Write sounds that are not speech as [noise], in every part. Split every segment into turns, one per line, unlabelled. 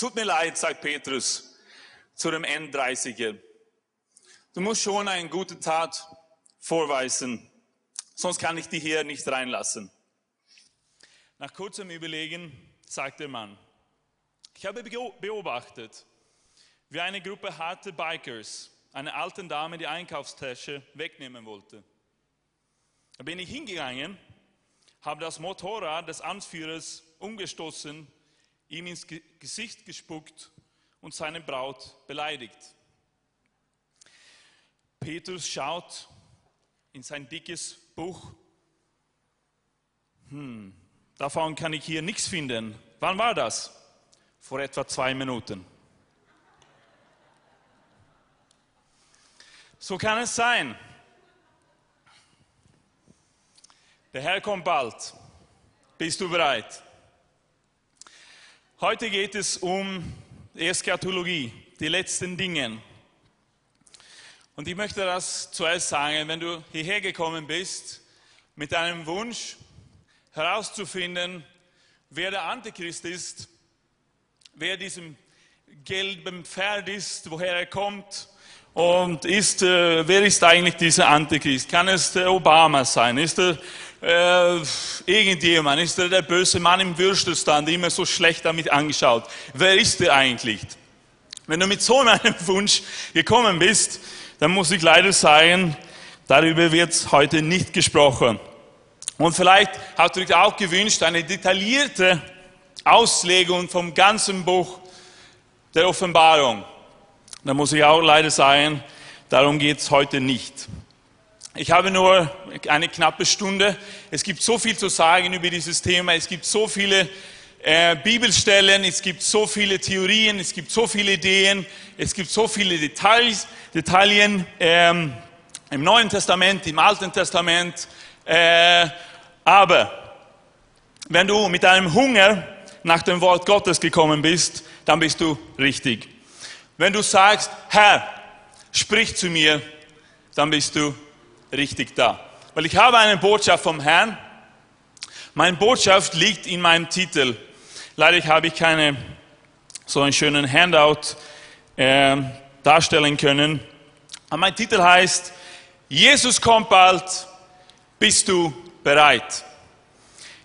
Tut mir leid, sagt Petrus zu dem N30er. Du musst schon eine gute Tat vorweisen, sonst kann ich dich hier nicht reinlassen. Nach kurzem Überlegen sagt der Mann, ich habe beobachtet, wie eine Gruppe harte Bikers eine alte Dame die Einkaufstasche wegnehmen wollte. Da bin ich hingegangen, habe das Motorrad des Anführers umgestoßen, ihm ins Gesicht gespuckt und seine Braut beleidigt. Petrus schaut in sein dickes Buch. Hm, davon kann ich hier nichts finden. Wann war das? Vor etwa zwei Minuten. So kann es sein. Der Herr kommt bald. Bist du bereit? Heute geht es um Eschatologie, die letzten Dinge. Und ich möchte das zuerst sagen, wenn du hierher gekommen bist mit einem Wunsch herauszufinden, wer der Antichrist ist, wer diesem gelben Pferd ist, woher er kommt, und ist, äh, wer ist eigentlich dieser Antichrist? Kann es der Obama sein? Ist er äh, irgendjemand? Ist er der böse Mann im Würstelstand, immer so schlecht damit angeschaut? Wer ist er eigentlich? Wenn du mit so einem [laughs] Wunsch gekommen bist, dann muss ich leider sagen, darüber wird heute nicht gesprochen. Und vielleicht hast du dich auch gewünscht, eine detaillierte Auslegung vom ganzen Buch der Offenbarung. Da muss ich auch leider sagen, darum geht es heute nicht. Ich habe nur eine knappe Stunde. Es gibt so viel zu sagen über dieses Thema. Es gibt so viele äh, Bibelstellen, es gibt so viele Theorien, es gibt so viele Ideen, es gibt so viele Details, Detailien ähm, im Neuen Testament, im Alten Testament. Äh, aber wenn du mit einem Hunger nach dem Wort Gottes gekommen bist, dann bist du richtig. Wenn du sagst, Herr, sprich zu mir, dann bist du richtig da. Weil ich habe eine Botschaft vom Herrn. Meine Botschaft liegt in meinem Titel. Leider habe ich keine so einen schönen Handout äh, darstellen können. Aber mein Titel heißt, Jesus kommt bald, bist du bereit?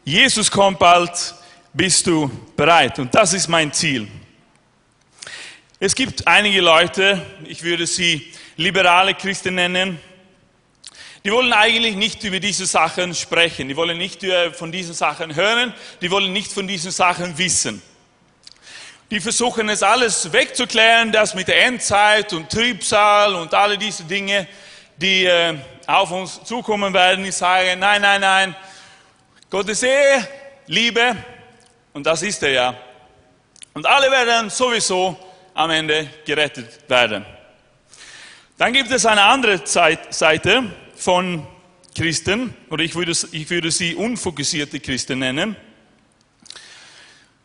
Jesus kommt bald, bist du bereit? Und das ist mein Ziel. Es gibt einige Leute, ich würde sie liberale Christen nennen, die wollen eigentlich nicht über diese Sachen sprechen, die wollen nicht von diesen Sachen hören, die wollen nicht von diesen Sachen wissen. Die versuchen es alles wegzuklären, das mit der Endzeit und Trübsal und alle diese Dinge, die äh, auf uns zukommen werden. Ich sage, nein, nein, nein, Gott ist Ehe, Liebe und das ist er ja. Und alle werden sowieso am Ende gerettet werden. Dann gibt es eine andere Seite von Christen, oder ich würde, ich würde sie unfokussierte Christen nennen.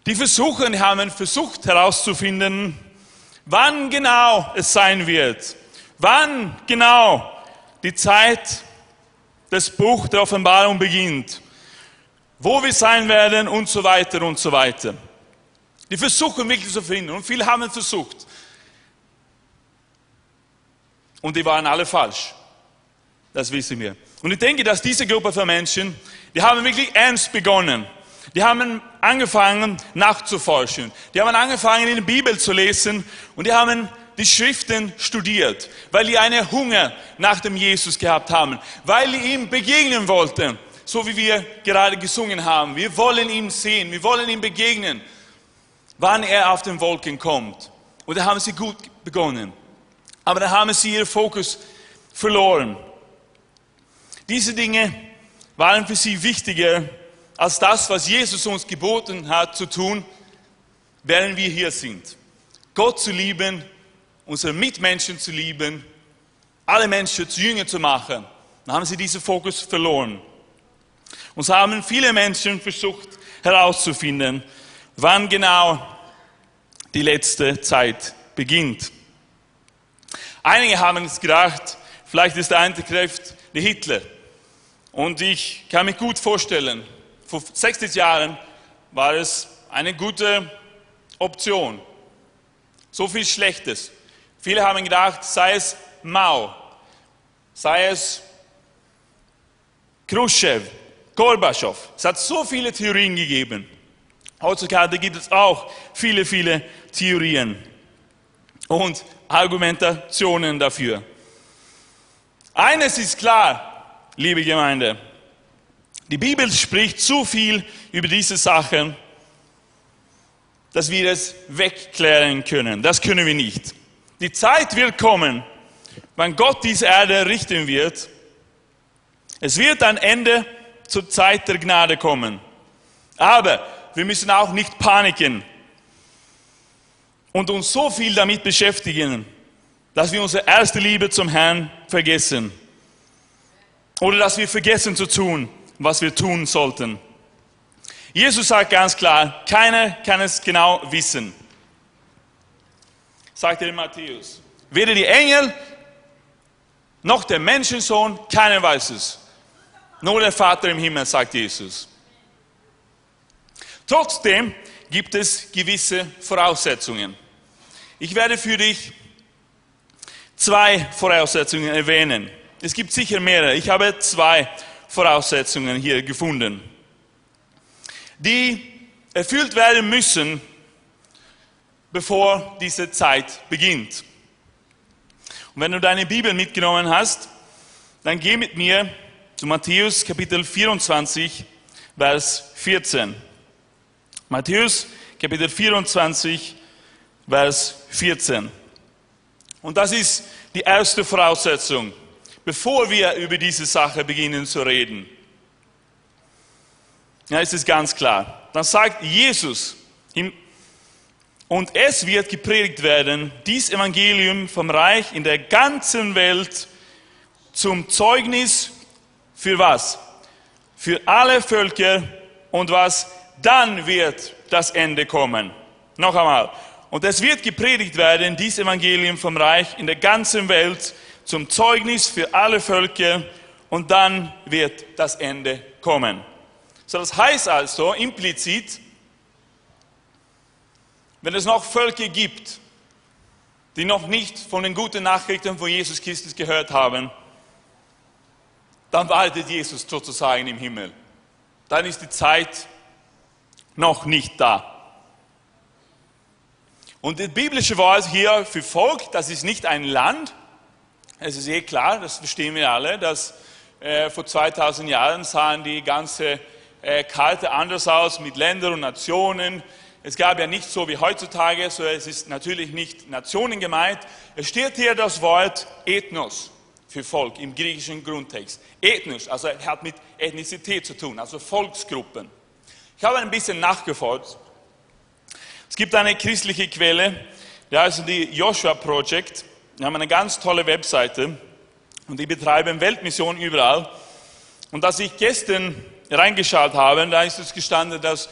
Die versuchen, die haben versucht herauszufinden, wann genau es sein wird, wann genau die Zeit des Buch der Offenbarung beginnt, wo wir sein werden und so weiter und so weiter. Die versuchen wirklich zu finden und viele haben versucht. Und die waren alle falsch. Das wissen wir. Und ich denke, dass diese Gruppe von Menschen, die haben wirklich ernst begonnen. Die haben angefangen nachzuforschen. Die haben angefangen in die Bibel zu lesen und die haben die Schriften studiert, weil die einen Hunger nach dem Jesus gehabt haben, weil die ihm begegnen wollten, so wie wir gerade gesungen haben. Wir wollen ihn sehen, wir wollen ihm begegnen wann er auf den Wolken kommt. Und da haben sie gut begonnen. Aber da haben sie ihren Fokus verloren. Diese Dinge waren für sie wichtiger als das, was Jesus uns geboten hat zu tun, während wir hier sind. Gott zu lieben, unsere Mitmenschen zu lieben, alle Menschen zu Jünger zu machen. Dann haben sie diesen Fokus verloren. Und so haben viele Menschen versucht herauszufinden, wann genau die letzte Zeit beginnt. Einige haben es gedacht, vielleicht ist der Antichrist der Hitler. Und ich kann mich gut vorstellen, vor 60 Jahren war es eine gute Option. So viel Schlechtes. Viele haben gedacht, sei es Mao, sei es Khrushchev, Gorbatschow. Es hat so viele Theorien gegeben. Heutzutage gibt es auch viele, viele Theorien und Argumentationen dafür. Eines ist klar, liebe Gemeinde. Die Bibel spricht zu viel über diese Sachen, dass wir es wegklären können. Das können wir nicht. Die Zeit wird kommen, wann Gott diese Erde richten wird. Es wird ein Ende zur Zeit der Gnade kommen. Aber wir müssen auch nicht paniken und uns so viel damit beschäftigen, dass wir unsere erste Liebe zum Herrn vergessen. Oder dass wir vergessen zu tun, was wir tun sollten. Jesus sagt ganz klar, keiner kann es genau wissen. Sagt er in Matthäus. Weder die Engel noch der Menschensohn, keiner weiß es. Nur der Vater im Himmel, sagt Jesus. Trotzdem gibt es gewisse Voraussetzungen. Ich werde für dich zwei Voraussetzungen erwähnen. Es gibt sicher mehrere. Ich habe zwei Voraussetzungen hier gefunden, die erfüllt werden müssen, bevor diese Zeit beginnt. Und wenn du deine Bibel mitgenommen hast, dann geh mit mir zu Matthäus Kapitel 24, Vers 14. Matthäus Kapitel 24, Vers 14. Und das ist die erste Voraussetzung, bevor wir über diese Sache beginnen zu reden. Ja, es ist ganz klar. Dann sagt Jesus, und es wird gepredigt werden, dies Evangelium vom Reich in der ganzen Welt zum Zeugnis für was? Für alle Völker und was? Dann wird das Ende kommen. Noch einmal. Und es wird gepredigt werden, dies Evangelium vom Reich in der ganzen Welt zum Zeugnis für alle Völker und dann wird das Ende kommen. So, das heißt also implizit, wenn es noch Völker gibt, die noch nicht von den guten Nachrichten von Jesus Christus gehört haben, dann wartet Jesus sozusagen im Himmel. Dann ist die Zeit noch nicht da. Und das biblische Wort hier für Volk, das ist nicht ein Land. Es ist eh klar, das verstehen wir alle, dass äh, vor 2000 Jahren sahen die ganze äh, Karte anders aus mit Ländern und Nationen. Es gab ja nicht so wie heutzutage, so es ist natürlich nicht Nationen gemeint. Es steht hier das Wort Ethnos für Volk im griechischen Grundtext. Ethnos, also hat mit Ethnizität zu tun, also Volksgruppen. Ich habe ein bisschen nachgefolgt es gibt eine christliche Quelle, die heißt die Joshua Project. Die haben eine ganz tolle Webseite und die betreiben Weltmission überall. Und als ich gestern reingeschaut habe, da ist es gestanden, dass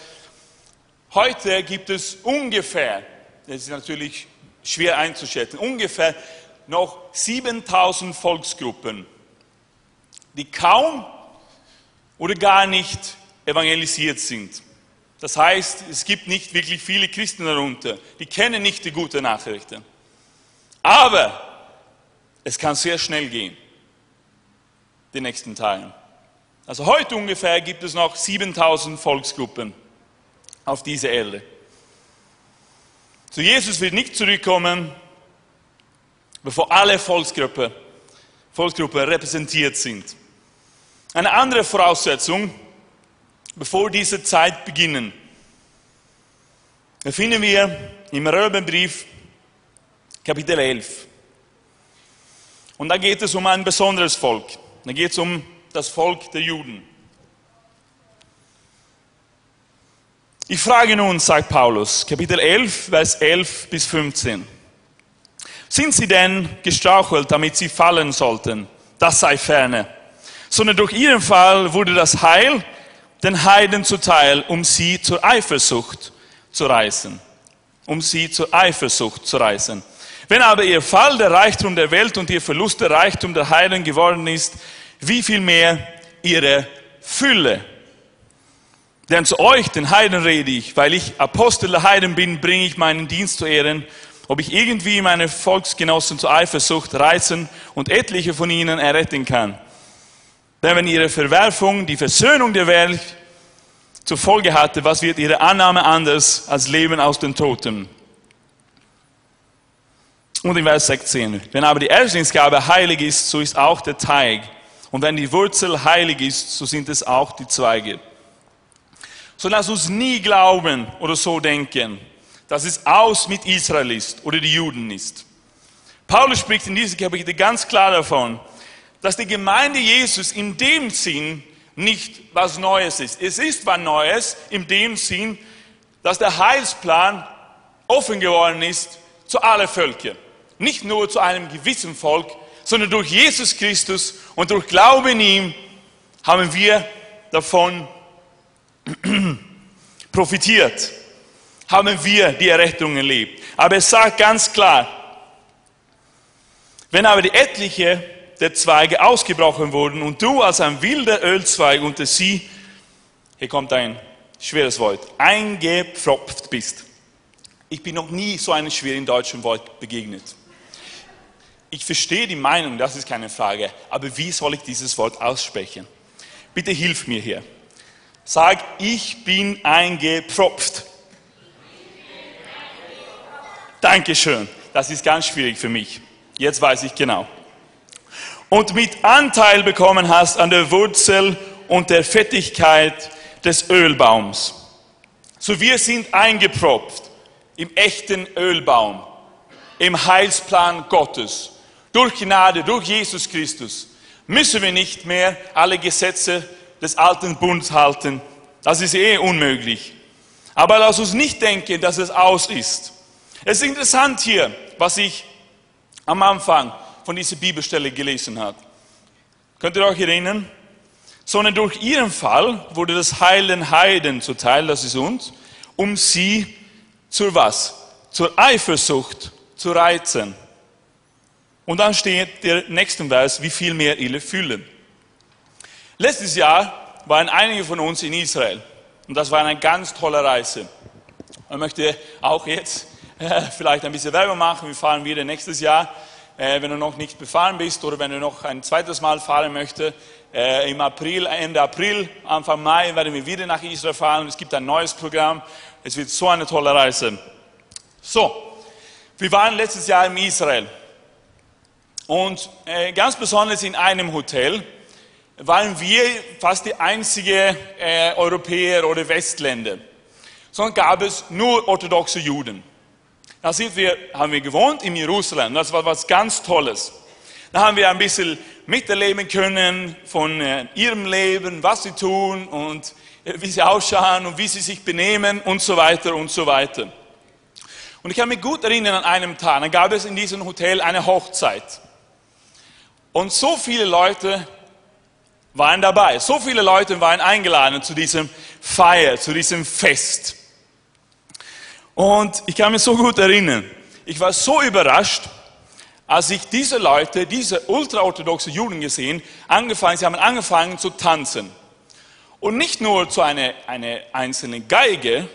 heute gibt es ungefähr, das ist natürlich schwer einzuschätzen, ungefähr noch 7000 Volksgruppen, die kaum oder gar nicht evangelisiert sind. Das heißt, es gibt nicht wirklich viele Christen darunter, die kennen nicht die gute Nachrichten. Aber es kann sehr schnell gehen, die nächsten Tagen. Also heute ungefähr gibt es noch 7000 Volksgruppen auf dieser Erde. So Jesus wird nicht zurückkommen, bevor alle Volksgruppen, Volksgruppen repräsentiert sind. Eine andere Voraussetzung bevor diese Zeit beginnen. Da finden wir im Römerbrief Kapitel 11. Und da geht es um ein besonderes Volk. Da geht es um das Volk der Juden. Ich frage nun, sagt Paulus, Kapitel 11, Vers 11 bis 15. Sind sie denn gestrauchelt, damit sie fallen sollten? Das sei ferne. Sondern durch ihren Fall wurde das Heil den Heiden zuteil, um sie zur Eifersucht zu reißen. Um sie zur Eifersucht zu reißen. Wenn aber ihr Fall der Reichtum der Welt und ihr Verlust der Reichtum der Heiden geworden ist, wie viel mehr ihre Fülle. Denn zu euch, den Heiden, rede ich, weil ich Apostel der Heiden bin, bringe ich meinen Dienst zu Ehren ob ich irgendwie meine Volksgenossen zur Eifersucht reizen und etliche von ihnen erretten kann. Denn wenn ihre Verwerfung die Versöhnung der Welt zur Folge hatte, was wird ihre Annahme anders als Leben aus den Toten? Und in Vers 16, wenn aber die Erstlingsgabe heilig ist, so ist auch der Teig. Und wenn die Wurzel heilig ist, so sind es auch die Zweige. So lass uns nie glauben oder so denken, dass es aus mit Israel ist oder die Juden ist. Paulus spricht in diesem Kapitel ganz klar davon, dass die Gemeinde Jesus in dem Sinn nicht was Neues ist. Es ist was Neues in dem Sinn, dass der Heilsplan offen geworden ist zu allen Völkern. Nicht nur zu einem gewissen Volk, sondern durch Jesus Christus und durch Glauben in ihm haben wir davon [clears throat] profitiert, haben wir die Errettung erlebt. Aber es sagt ganz klar, wenn aber die etliche der Zweige ausgebrochen wurden und du als ein wilder Ölzweig unter sie, hier kommt ein schweres Wort, eingepfropft bist. Ich bin noch nie so einem schwierigen deutschen Wort begegnet. Ich verstehe die Meinung, das ist keine Frage, aber wie soll ich dieses Wort aussprechen? Bitte hilf mir hier. Sag, ich bin eingepfropft. Dankeschön. Das ist ganz schwierig für mich. Jetzt weiß ich genau und mit Anteil bekommen hast an der Wurzel und der Fettigkeit des Ölbaums. So wir sind eingepropft im echten Ölbaum, im Heilsplan Gottes. Durch Gnade, durch Jesus Christus müssen wir nicht mehr alle Gesetze des alten Bundes halten. Das ist eh unmöglich. Aber lass uns nicht denken, dass es aus ist. Es ist interessant hier, was ich am Anfang von dieser Bibelstelle gelesen hat. Könnt ihr euch erinnern? Sondern durch ihren Fall wurde das Heil den Heiden zuteil, das ist uns, um sie zur was? Zur Eifersucht zu reizen. Und dann steht der nächste Vers, wie viel mehr ihre fühlen. Letztes Jahr waren einige von uns in Israel. Und das war eine ganz tolle Reise. Ich möchte auch jetzt äh, vielleicht ein bisschen Werbung machen. Wir fahren wieder nächstes Jahr äh, wenn du noch nicht befahren bist oder wenn du noch ein zweites Mal fahren möchtest. Äh, Im April, Ende April, Anfang Mai werden wir wieder nach Israel fahren. Es gibt ein neues Programm. Es wird so eine tolle Reise. So, wir waren letztes Jahr in Israel. Und äh, ganz besonders in einem Hotel waren wir fast die einzige äh, Europäer oder Westländer. Sondern gab es nur orthodoxe Juden. Da sind wir, haben wir gewohnt in Jerusalem. Das war was ganz Tolles. Da haben wir ein bisschen miterleben können von äh, ihrem Leben, was sie tun und äh, wie sie ausschauen und wie sie sich benehmen und so weiter und so weiter. Und ich kann mich gut erinnern an einem Tag, da gab es in diesem Hotel eine Hochzeit. Und so viele Leute waren dabei, so viele Leute waren eingeladen zu diesem Feier, zu diesem Fest. Und ich kann mich so gut erinnern, ich war so überrascht, als ich diese Leute, diese ultraorthodoxe Juden gesehen, angefangen, sie haben angefangen zu tanzen. Und nicht nur zu einer eine einzelne Geige,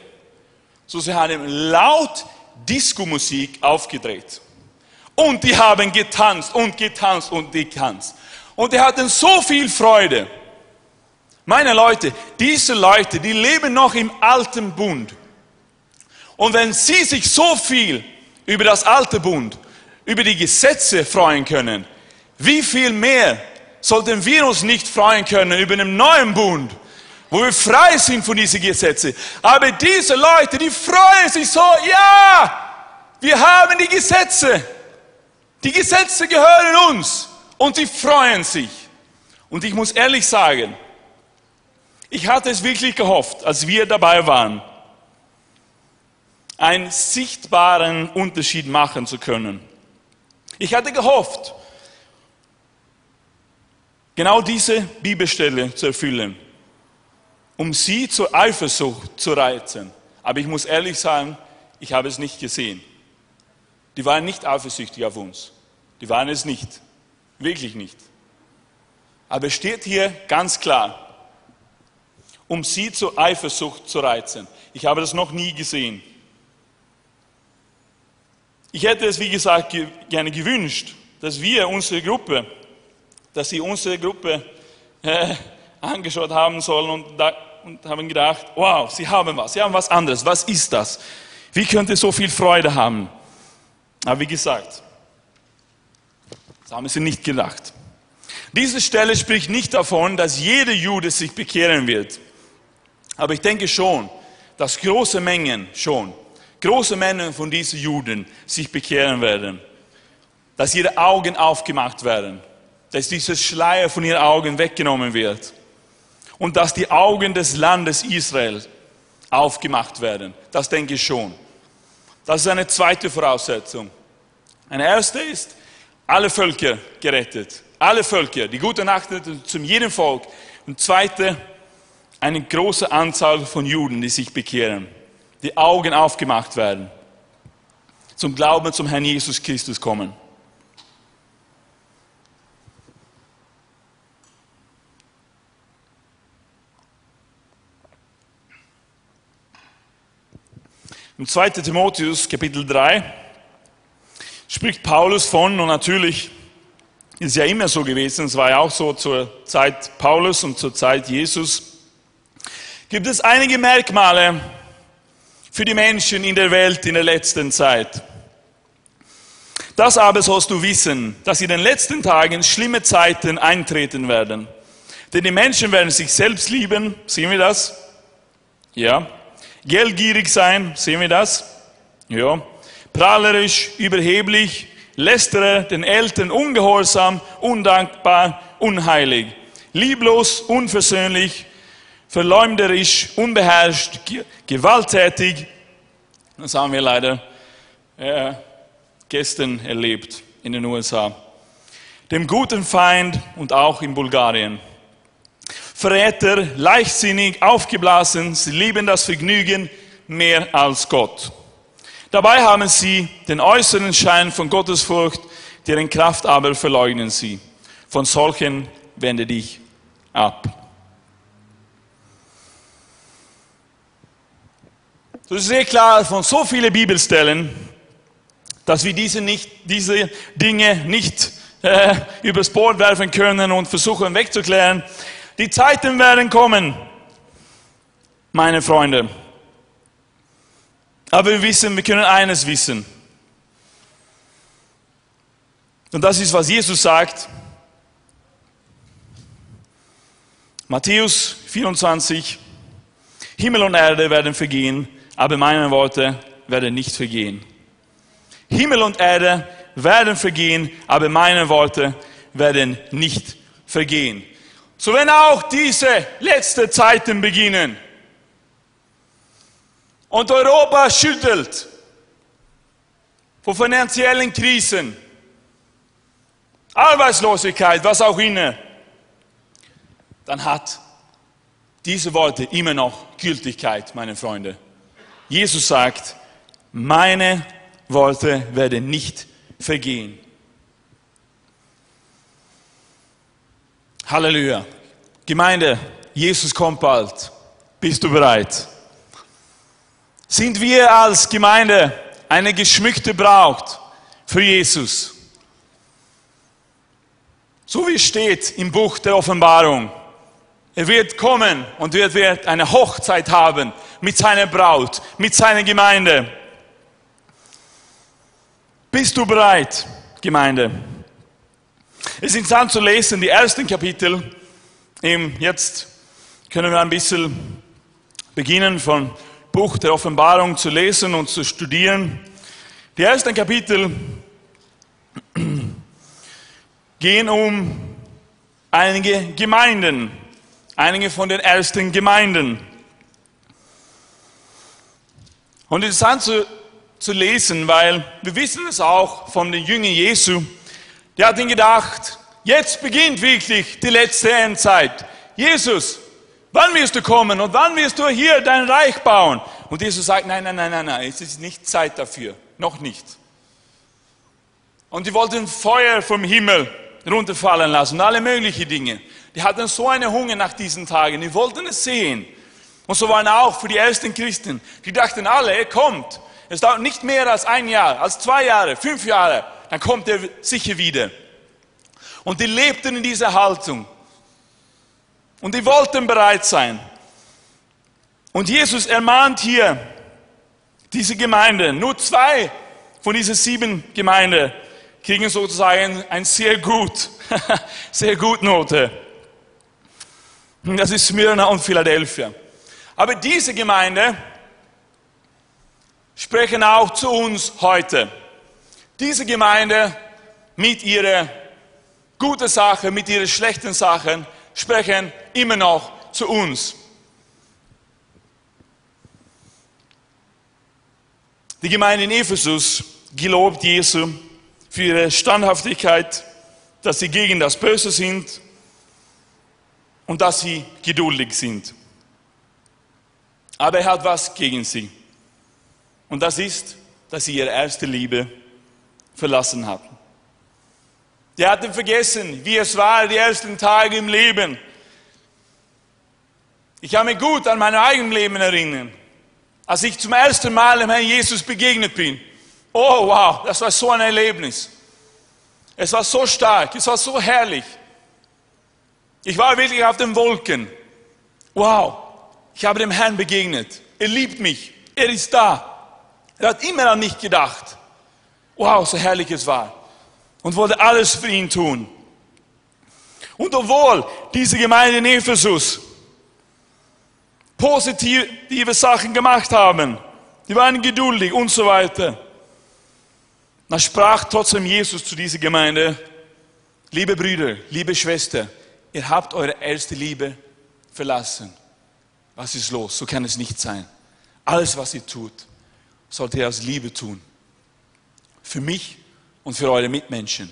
sondern sie haben laut Diskomusik aufgedreht. Und die haben getanzt und getanzt und getanzt. Und die hatten so viel Freude. Meine Leute, diese Leute, die leben noch im alten Bund. Und wenn Sie sich so viel über das alte Bund, über die Gesetze freuen können, wie viel mehr sollten wir uns nicht freuen können über den neuen Bund, wo wir frei sind von diesen Gesetzen. Aber diese Leute, die freuen sich so, ja, wir haben die Gesetze. Die Gesetze gehören uns und sie freuen sich. Und ich muss ehrlich sagen, ich hatte es wirklich gehofft, als wir dabei waren, einen sichtbaren Unterschied machen zu können. Ich hatte gehofft, genau diese Bibelstelle zu erfüllen, um sie zur Eifersucht zu reizen. Aber ich muss ehrlich sagen, ich habe es nicht gesehen. Die waren nicht eifersüchtig auf uns. Die waren es nicht. Wirklich nicht. Aber es steht hier ganz klar, um sie zur Eifersucht zu reizen. Ich habe das noch nie gesehen. Ich hätte es, wie gesagt, gerne gewünscht, dass wir unsere Gruppe, dass sie unsere Gruppe [laughs] äh, angeschaut haben sollen und, da, und haben gedacht, wow, sie haben was, sie haben was anderes. Was ist das? Wie könnte so viel Freude haben? Aber wie gesagt, das haben sie nicht gedacht. Diese Stelle spricht nicht davon, dass jeder Jude sich bekehren wird. Aber ich denke schon, dass große Mengen schon, große Mengen von diesen Juden sich bekehren werden. Dass ihre Augen aufgemacht werden. Dass dieses Schleier von ihren Augen weggenommen wird. Und dass die Augen des Landes Israel aufgemacht werden. Das denke ich schon. Das ist eine zweite Voraussetzung. Eine erste ist, alle Völker gerettet. Alle Völker. Die gute Nachricht zu jedem Volk. Und zweite, eine große Anzahl von Juden, die sich bekehren. Die Augen aufgemacht werden. Zum Glauben zum Herrn Jesus Christus kommen. Im 2. Timotheus Kapitel 3 spricht Paulus von, und natürlich ist ja immer so gewesen, es war ja auch so zur Zeit Paulus und zur Zeit Jesus, gibt es einige Merkmale für die Menschen in der Welt in der letzten Zeit. Das aber sollst du wissen, dass in den letzten Tagen schlimme Zeiten eintreten werden. Denn die Menschen werden sich selbst lieben, sehen wir das? Ja. Geldgierig sein, sehen wir das? Ja. Prahlerisch, überheblich, lästere den Eltern ungehorsam, undankbar, unheilig, lieblos, unversöhnlich, verleumderisch, unbeherrscht, gewalttätig. Das haben wir leider äh, gestern erlebt in den USA. Dem guten Feind und auch in Bulgarien. Verräter, leichtsinnig, aufgeblasen, sie lieben das Vergnügen mehr als Gott. Dabei haben sie den äußeren Schein von Gottesfurcht, deren Kraft aber verleugnen sie. Von solchen wende dich ab. Das ist sehr klar von so vielen Bibelstellen, dass wir diese, nicht, diese Dinge nicht äh, übers Bord werfen können und versuchen wegzuklären. Die Zeiten werden kommen, meine Freunde. Aber wir wissen, wir können eines wissen. Und das ist, was Jesus sagt. Matthäus 24. Himmel und Erde werden vergehen, aber meine Worte werden nicht vergehen. Himmel und Erde werden vergehen, aber meine Worte werden nicht vergehen. So wenn auch diese letzten Zeiten beginnen und Europa schüttelt vor finanziellen Krisen, Arbeitslosigkeit, was auch immer, dann hat diese Worte immer noch Gültigkeit, meine Freunde. Jesus sagt, meine Worte werden nicht vergehen. Halleluja. Gemeinde, Jesus kommt bald. Bist du bereit? Sind wir als Gemeinde eine geschmückte Braut für Jesus? So wie es steht im Buch der Offenbarung. Er wird kommen und er wird eine Hochzeit haben mit seiner Braut, mit seiner Gemeinde. Bist du bereit, Gemeinde? Es ist interessant zu lesen, die ersten Kapitel. Jetzt können wir ein bisschen beginnen von Buch der Offenbarung zu lesen und zu studieren. Die ersten Kapitel [clears throat] gehen um einige Gemeinden, einige von den ersten Gemeinden. Und interessant zu, zu lesen, weil wir wissen es auch von den Jüngern Jesu, die hatten gedacht, jetzt beginnt wirklich die letzte Endzeit. Jesus, wann wirst du kommen und wann wirst du hier dein Reich bauen? Und Jesus sagt, nein, nein, nein, nein, nein, es ist nicht Zeit dafür, noch nicht. Und die wollten Feuer vom Himmel runterfallen lassen und alle möglichen Dinge. Die hatten so eine Hunger nach diesen Tagen, die wollten es sehen. Und so waren auch für die ersten Christen, die dachten alle, er kommt, Es dauert nicht mehr als ein Jahr, als zwei Jahre, fünf Jahre, dann kommt er sicher wieder. Und die lebten in dieser Haltung. Und die wollten bereit sein. Und Jesus ermahnt hier diese Gemeinde. Nur zwei von diesen sieben Gemeinden kriegen sozusagen ein sehr gut, [laughs] sehr gut Note. Das ist Smyrna und Philadelphia. Aber diese Gemeinde sprechen auch zu uns heute. Diese Gemeinde mit ihren guten Sachen, mit ihren schlechten Sachen sprechen immer noch zu uns. Die Gemeinde in Ephesus gelobt Jesu für ihre Standhaftigkeit, dass sie gegen das Böse sind und dass sie geduldig sind. Aber er hat was gegen sie. Und das ist, dass sie ihre erste Liebe verlassen haben. Die hatten vergessen, wie es war, die ersten Tage im Leben. Ich kann mich gut an mein eigenes Leben erinnern, als ich zum ersten Mal dem Herrn Jesus begegnet bin. Oh wow, das war so ein Erlebnis. Es war so stark, es war so herrlich. Ich war wirklich auf den Wolken. Wow, ich habe dem Herrn begegnet. Er liebt mich, er ist da. Er hat immer an mich gedacht. Wow, so herrlich es war und wollte alles für ihn tun. Und obwohl diese Gemeinde in Ephesus positive Sachen gemacht haben, die waren geduldig und so weiter, dann sprach trotzdem Jesus zu dieser Gemeinde, liebe Brüder, liebe Schwester, ihr habt eure erste Liebe verlassen. Was ist los? So kann es nicht sein. Alles, was ihr tut, sollt ihr aus Liebe tun. Für mich und für eure Mitmenschen.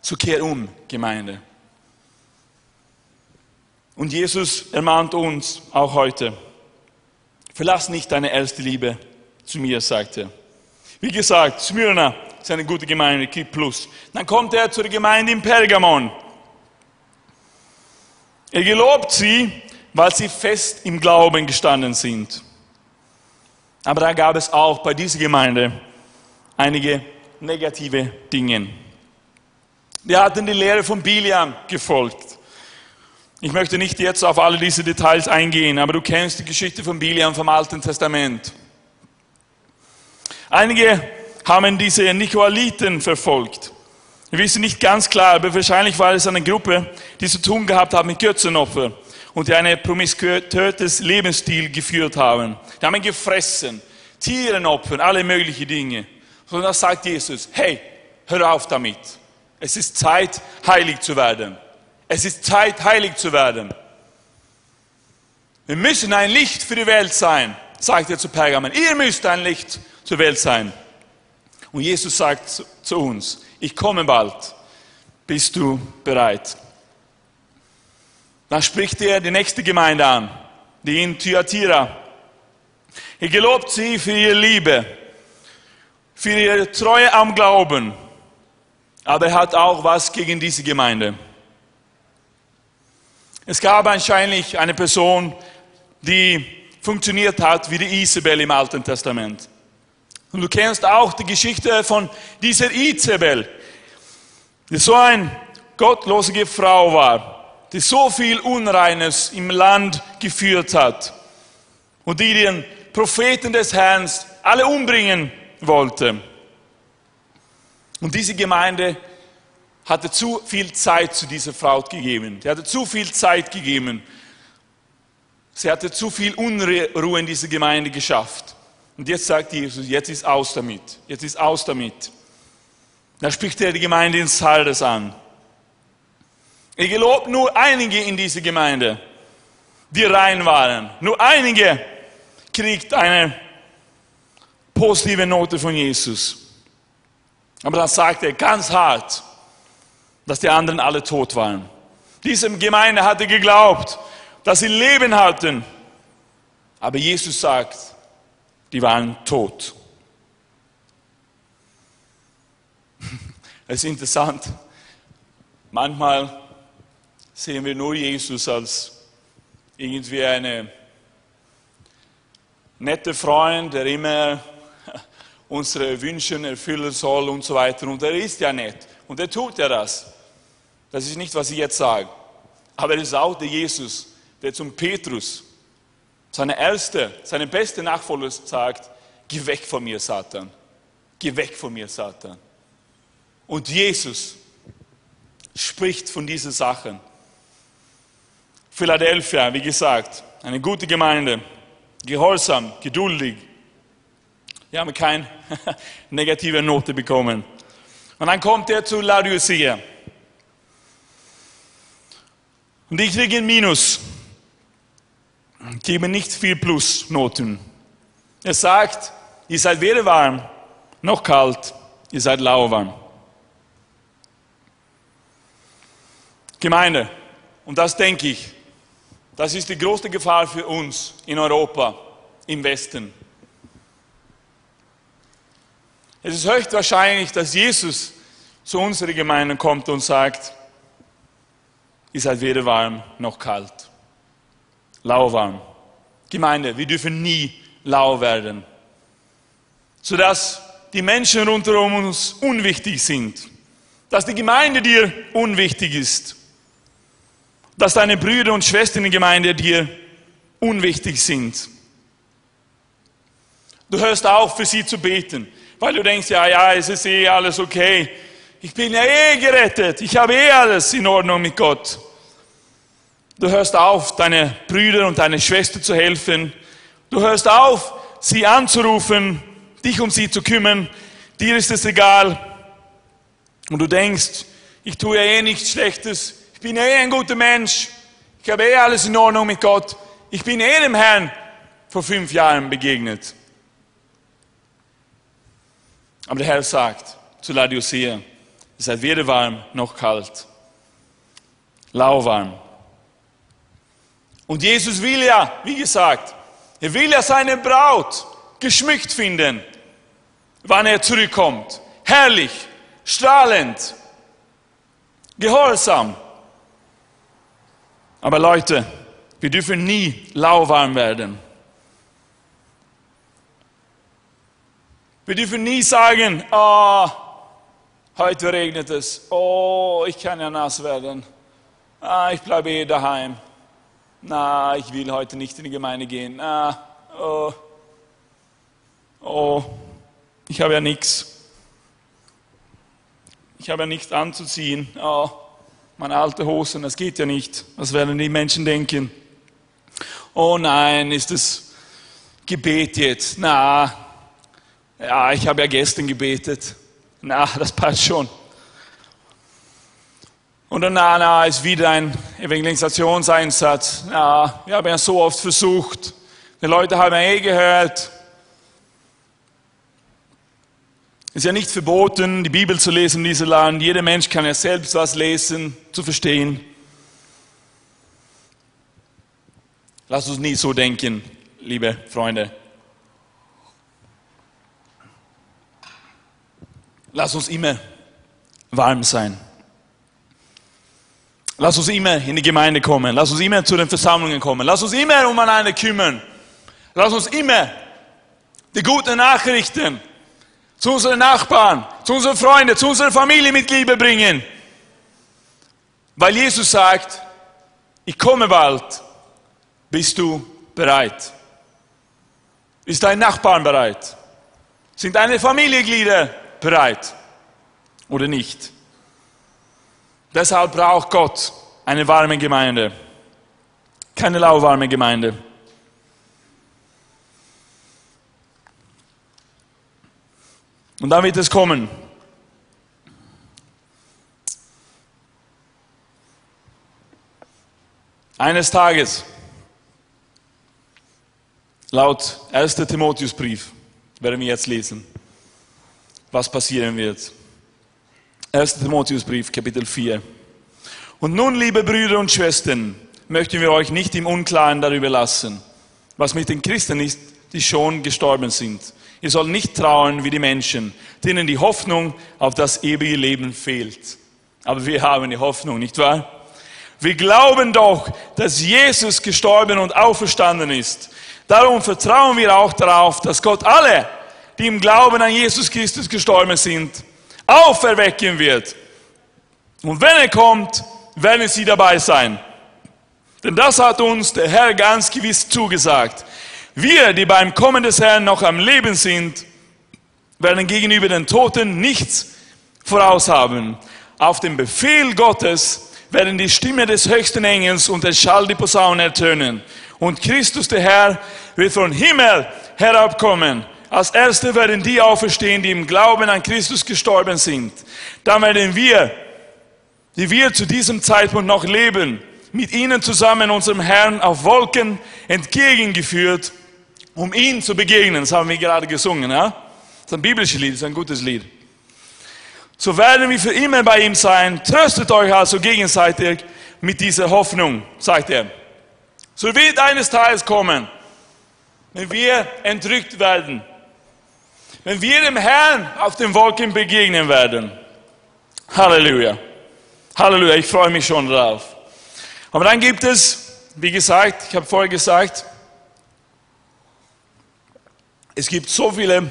So kehrt um, Gemeinde. Und Jesus ermahnt uns auch heute, verlass nicht deine erste Liebe zu mir, sagt er. Wie gesagt, Smyrna ist eine gute Gemeinde, Kip Plus. Dann kommt er zur Gemeinde in Pergamon. Er gelobt sie, weil sie fest im Glauben gestanden sind. Aber da gab es auch bei dieser Gemeinde einige negative Dingen. Wir hatten die Lehre von Biliam gefolgt. Ich möchte nicht jetzt auf alle diese Details eingehen, aber du kennst die Geschichte von Biliam vom Alten Testament. Einige haben diese Nikolaiten verfolgt. Wir wissen nicht ganz klar, aber wahrscheinlich war es eine Gruppe, die zu tun gehabt hat mit Götzenopfer und die einen promiskuötes Lebensstil geführt haben. Die haben gefressen, Tieren opfern, alle möglichen Dinge. Und dann sagt Jesus, hey, hör auf damit. Es ist Zeit, heilig zu werden. Es ist Zeit, heilig zu werden. Wir müssen ein Licht für die Welt sein, sagt er zu Pergamon. Ihr müsst ein Licht zur Welt sein. Und Jesus sagt zu uns, ich komme bald. Bist du bereit? Dann spricht er die nächste Gemeinde an, die in Thyatira. Er gelobt sie für ihre Liebe für ihre Treue am Glauben. Aber er hat auch was gegen diese Gemeinde. Es gab wahrscheinlich eine Person, die funktioniert hat wie die Isabel im Alten Testament. Und du kennst auch die Geschichte von dieser Isabel, die so eine gottlose Frau war, die so viel Unreines im Land geführt hat und die den Propheten des Herrn alle umbringen wollte. Und diese Gemeinde hatte zu viel Zeit zu dieser Frau gegeben. Die hatte zu viel Zeit gegeben. Sie hatte zu viel Unruhe in dieser Gemeinde geschafft. Und jetzt sagt Jesus, jetzt ist aus damit. Jetzt ist aus damit. Da spricht er die Gemeinde in Sardes an. Er gelobt nur einige in dieser Gemeinde, die rein waren. Nur einige kriegt eine positive Note von Jesus. Aber dann sagt er ganz hart, dass die anderen alle tot waren. Diese Gemeinde hatte geglaubt, dass sie Leben hatten. Aber Jesus sagt, die waren tot. [laughs] Es ist interessant. Manchmal sehen wir nur Jesus als irgendwie eine nette Freund, der immer [laughs] unsere Wünsche erfüllen soll und so weiter. Und er ist ja nett. Und er tut ja das. Das ist nicht, was ich jetzt sage. Aber es ist auch der Jesus, der zum Petrus, seine erste, seine beste Nachfolger sagt, geh weg von mir, Satan. Geh weg von mir, Satan. Und Jesus spricht von diesen Sachen. Philadelphia, wie gesagt, eine gute Gemeinde, gehorsam, geduldig. Wir haben keine [laughs] negative Note bekommen. Und dann kommt er zu Laodicea. Und ich kriege ein Minus. Ich gebe nicht viel Plusnoten. Er sagt, ihr seid weder warm noch kalt, ihr seid lauwarm. Gemeinde, und das denke ich, das ist die größte Gefahr für uns in Europa, im Westen. Es ist höchstwahrscheinlich, dass Jesus zu unserer Gemeinde kommt und sagt, ihr seid weder warm noch kalt. Lauwarm. Gemeinde, wir dürfen nie lau werden, sodass die Menschen rund um uns unwichtig sind, dass die Gemeinde dir unwichtig ist, dass deine Brüder und Schwestern in der Gemeinde dir unwichtig sind. Du hörst auf, für sie zu beten, weil du denkst, ja, ja, es ist eh alles okay. Ich bin ja eh gerettet. Ich habe eh alles in Ordnung mit Gott. Du hörst auf, deine Brüder und deine Schwester zu helfen. Du hörst auf, sie anzurufen, dich um sie zu kümmern. Dir ist es egal. Und du denkst, ich tue eh nichts Schlechtes bin eh ein guter Mensch. Ich habe eh alles in Ordnung mit Gott. Ich bin eh dem Herrn vor fünf Jahren begegnet. Aber der Herr sagt zu Laodicea, seid weder warm noch kalt. Lauwarm. Und Jesus will ja, wie gesagt, er will ja seine Braut geschmückt finden, wann er zurückkommt. Herrlich, strahlend, gehorsam. Aber Leute, wir dürfen nie lauwarm werden. Wir dürfen nie sagen, oh, heute regnet es, oh, ich kann ja nass werden, ah, ich bleibe eh daheim, na, ich will heute nicht in die Gemeinde gehen, ah, oh, oh, ich habe ja nichts, ich habe ja nichts anzuziehen, oh, meine alte Hosen, das geht ja nicht. Was werden die Menschen denken? Oh nein, ist das Gebet jetzt? Na, ja, ich habe ja gestern gebetet. Na, das passt schon. Und dann, na, na, ist wieder ein Evangelisationseinsatz. Ja, wir haben ja so oft versucht. Die Leute haben ja eh gehört. Es ist ja nicht verboten, die Bibel zu lesen in diesem Land. Jeder Mensch kann ja selbst was lesen, zu verstehen. Lass uns nie so denken, liebe Freunde. Lass uns immer warm sein. Lass uns immer in die Gemeinde kommen. Lass uns immer zu den Versammlungen kommen. Lass uns immer umeinander kümmern. Lass uns immer die guten Nachrichten zu unseren Nachbarn, zu unseren Freunden, zu unseren Familienmitgliedern bringen. Weil Jesus sagt, ich komme bald. Bist du bereit? Ist dein Nachbarn bereit? Sind deine Familienglieder bereit oder nicht? Deshalb braucht Gott eine warme Gemeinde, keine lauwarme Gemeinde. Und dann wird es kommen. Eines Tages, laut 1. Timotheusbrief, werden wir jetzt lesen, was passieren wird. 1. Timotheusbrief, Kapitel 4. Und nun, liebe Brüder und Schwestern, möchten wir euch nicht im Unklaren darüber lassen, was mit den Christen ist, die schon gestorben sind Ihr sollt nicht trauen wie die Menschen, denen die Hoffnung auf das ewige Leben fehlt. Aber wir haben die Hoffnung, nicht wahr? Wir glauben doch, dass Jesus gestorben und auferstanden ist. Darum vertrauen wir auch darauf, dass Gott alle, die im Glauben an Jesus Christus gestorben sind, auferwecken wird. Und wenn er kommt, werden sie dabei sein. Denn das hat uns der Herr ganz gewiss zugesagt. Wir, die beim Kommen des Herrn noch am Leben sind, werden gegenüber den Toten nichts voraushaben. Auf den Befehl Gottes werden die Stimme des höchsten Engels und der Schall die Posaune ertönen. Und Christus, der Herr, wird von Himmel herabkommen. Als Erste werden die auferstehen, die im Glauben an Christus gestorben sind. Dann werden wir, die wir zu diesem Zeitpunkt noch leben, mit ihnen zusammen unserem Herrn auf Wolken entgegengeführt, um ihn zu begegnen. Das haben wir gerade gesungen. Ja? Das ist ein biblisches Lied, das ist ein gutes Lied so werden wir für immer bei ihm sein. Tröstet euch also gegenseitig mit dieser Hoffnung, sagt er. So wird eines Tages kommen, wenn wir entrückt werden, wenn wir dem Herrn auf den Wolken begegnen werden. Halleluja. Halleluja, ich freue mich schon drauf. Aber dann gibt es, wie gesagt, ich habe vorher gesagt, es gibt so viele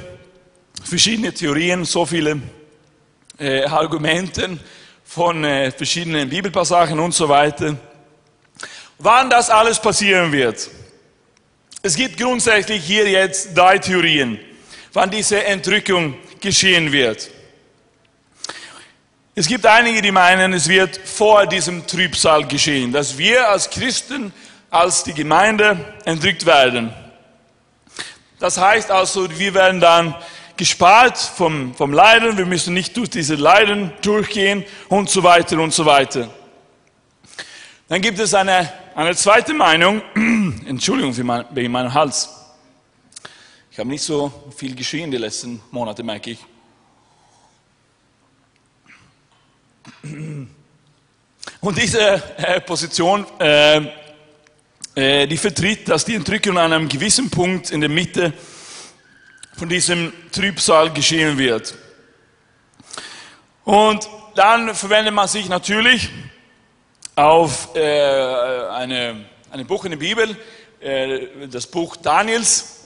verschiedene Theorien, so viele äh, Argumenten von äh, verschiedenen Bibelpassagen und so weiter, wann das alles passieren wird. Es gibt grundsätzlich hier jetzt drei Theorien, wann diese Entrückung geschehen wird. Es gibt einige, die meinen, es wird vor diesem Trübsal geschehen, dass wir als Christen, als die Gemeinde entrückt werden. Das heißt also, wir werden dann gespart vom, vom Leiden, wir müssen nicht durch diese Leiden durchgehen und so weiter und so weiter. Dann gibt es eine, eine zweite Meinung, [clears throat] Entschuldigung für mein, wegen meinem Hals. Habe nicht so viel geschrien die letzten Monate, merke ich. Und diese äh, Position, äh, äh, die vertritt, dass die Entrückung an einem gewissen Punkt in der Mitte von diesem Trübsal geschehen wird. Und dann verwendet man sich natürlich auf eine, eine Buch in der Bibel, das Buch Daniels.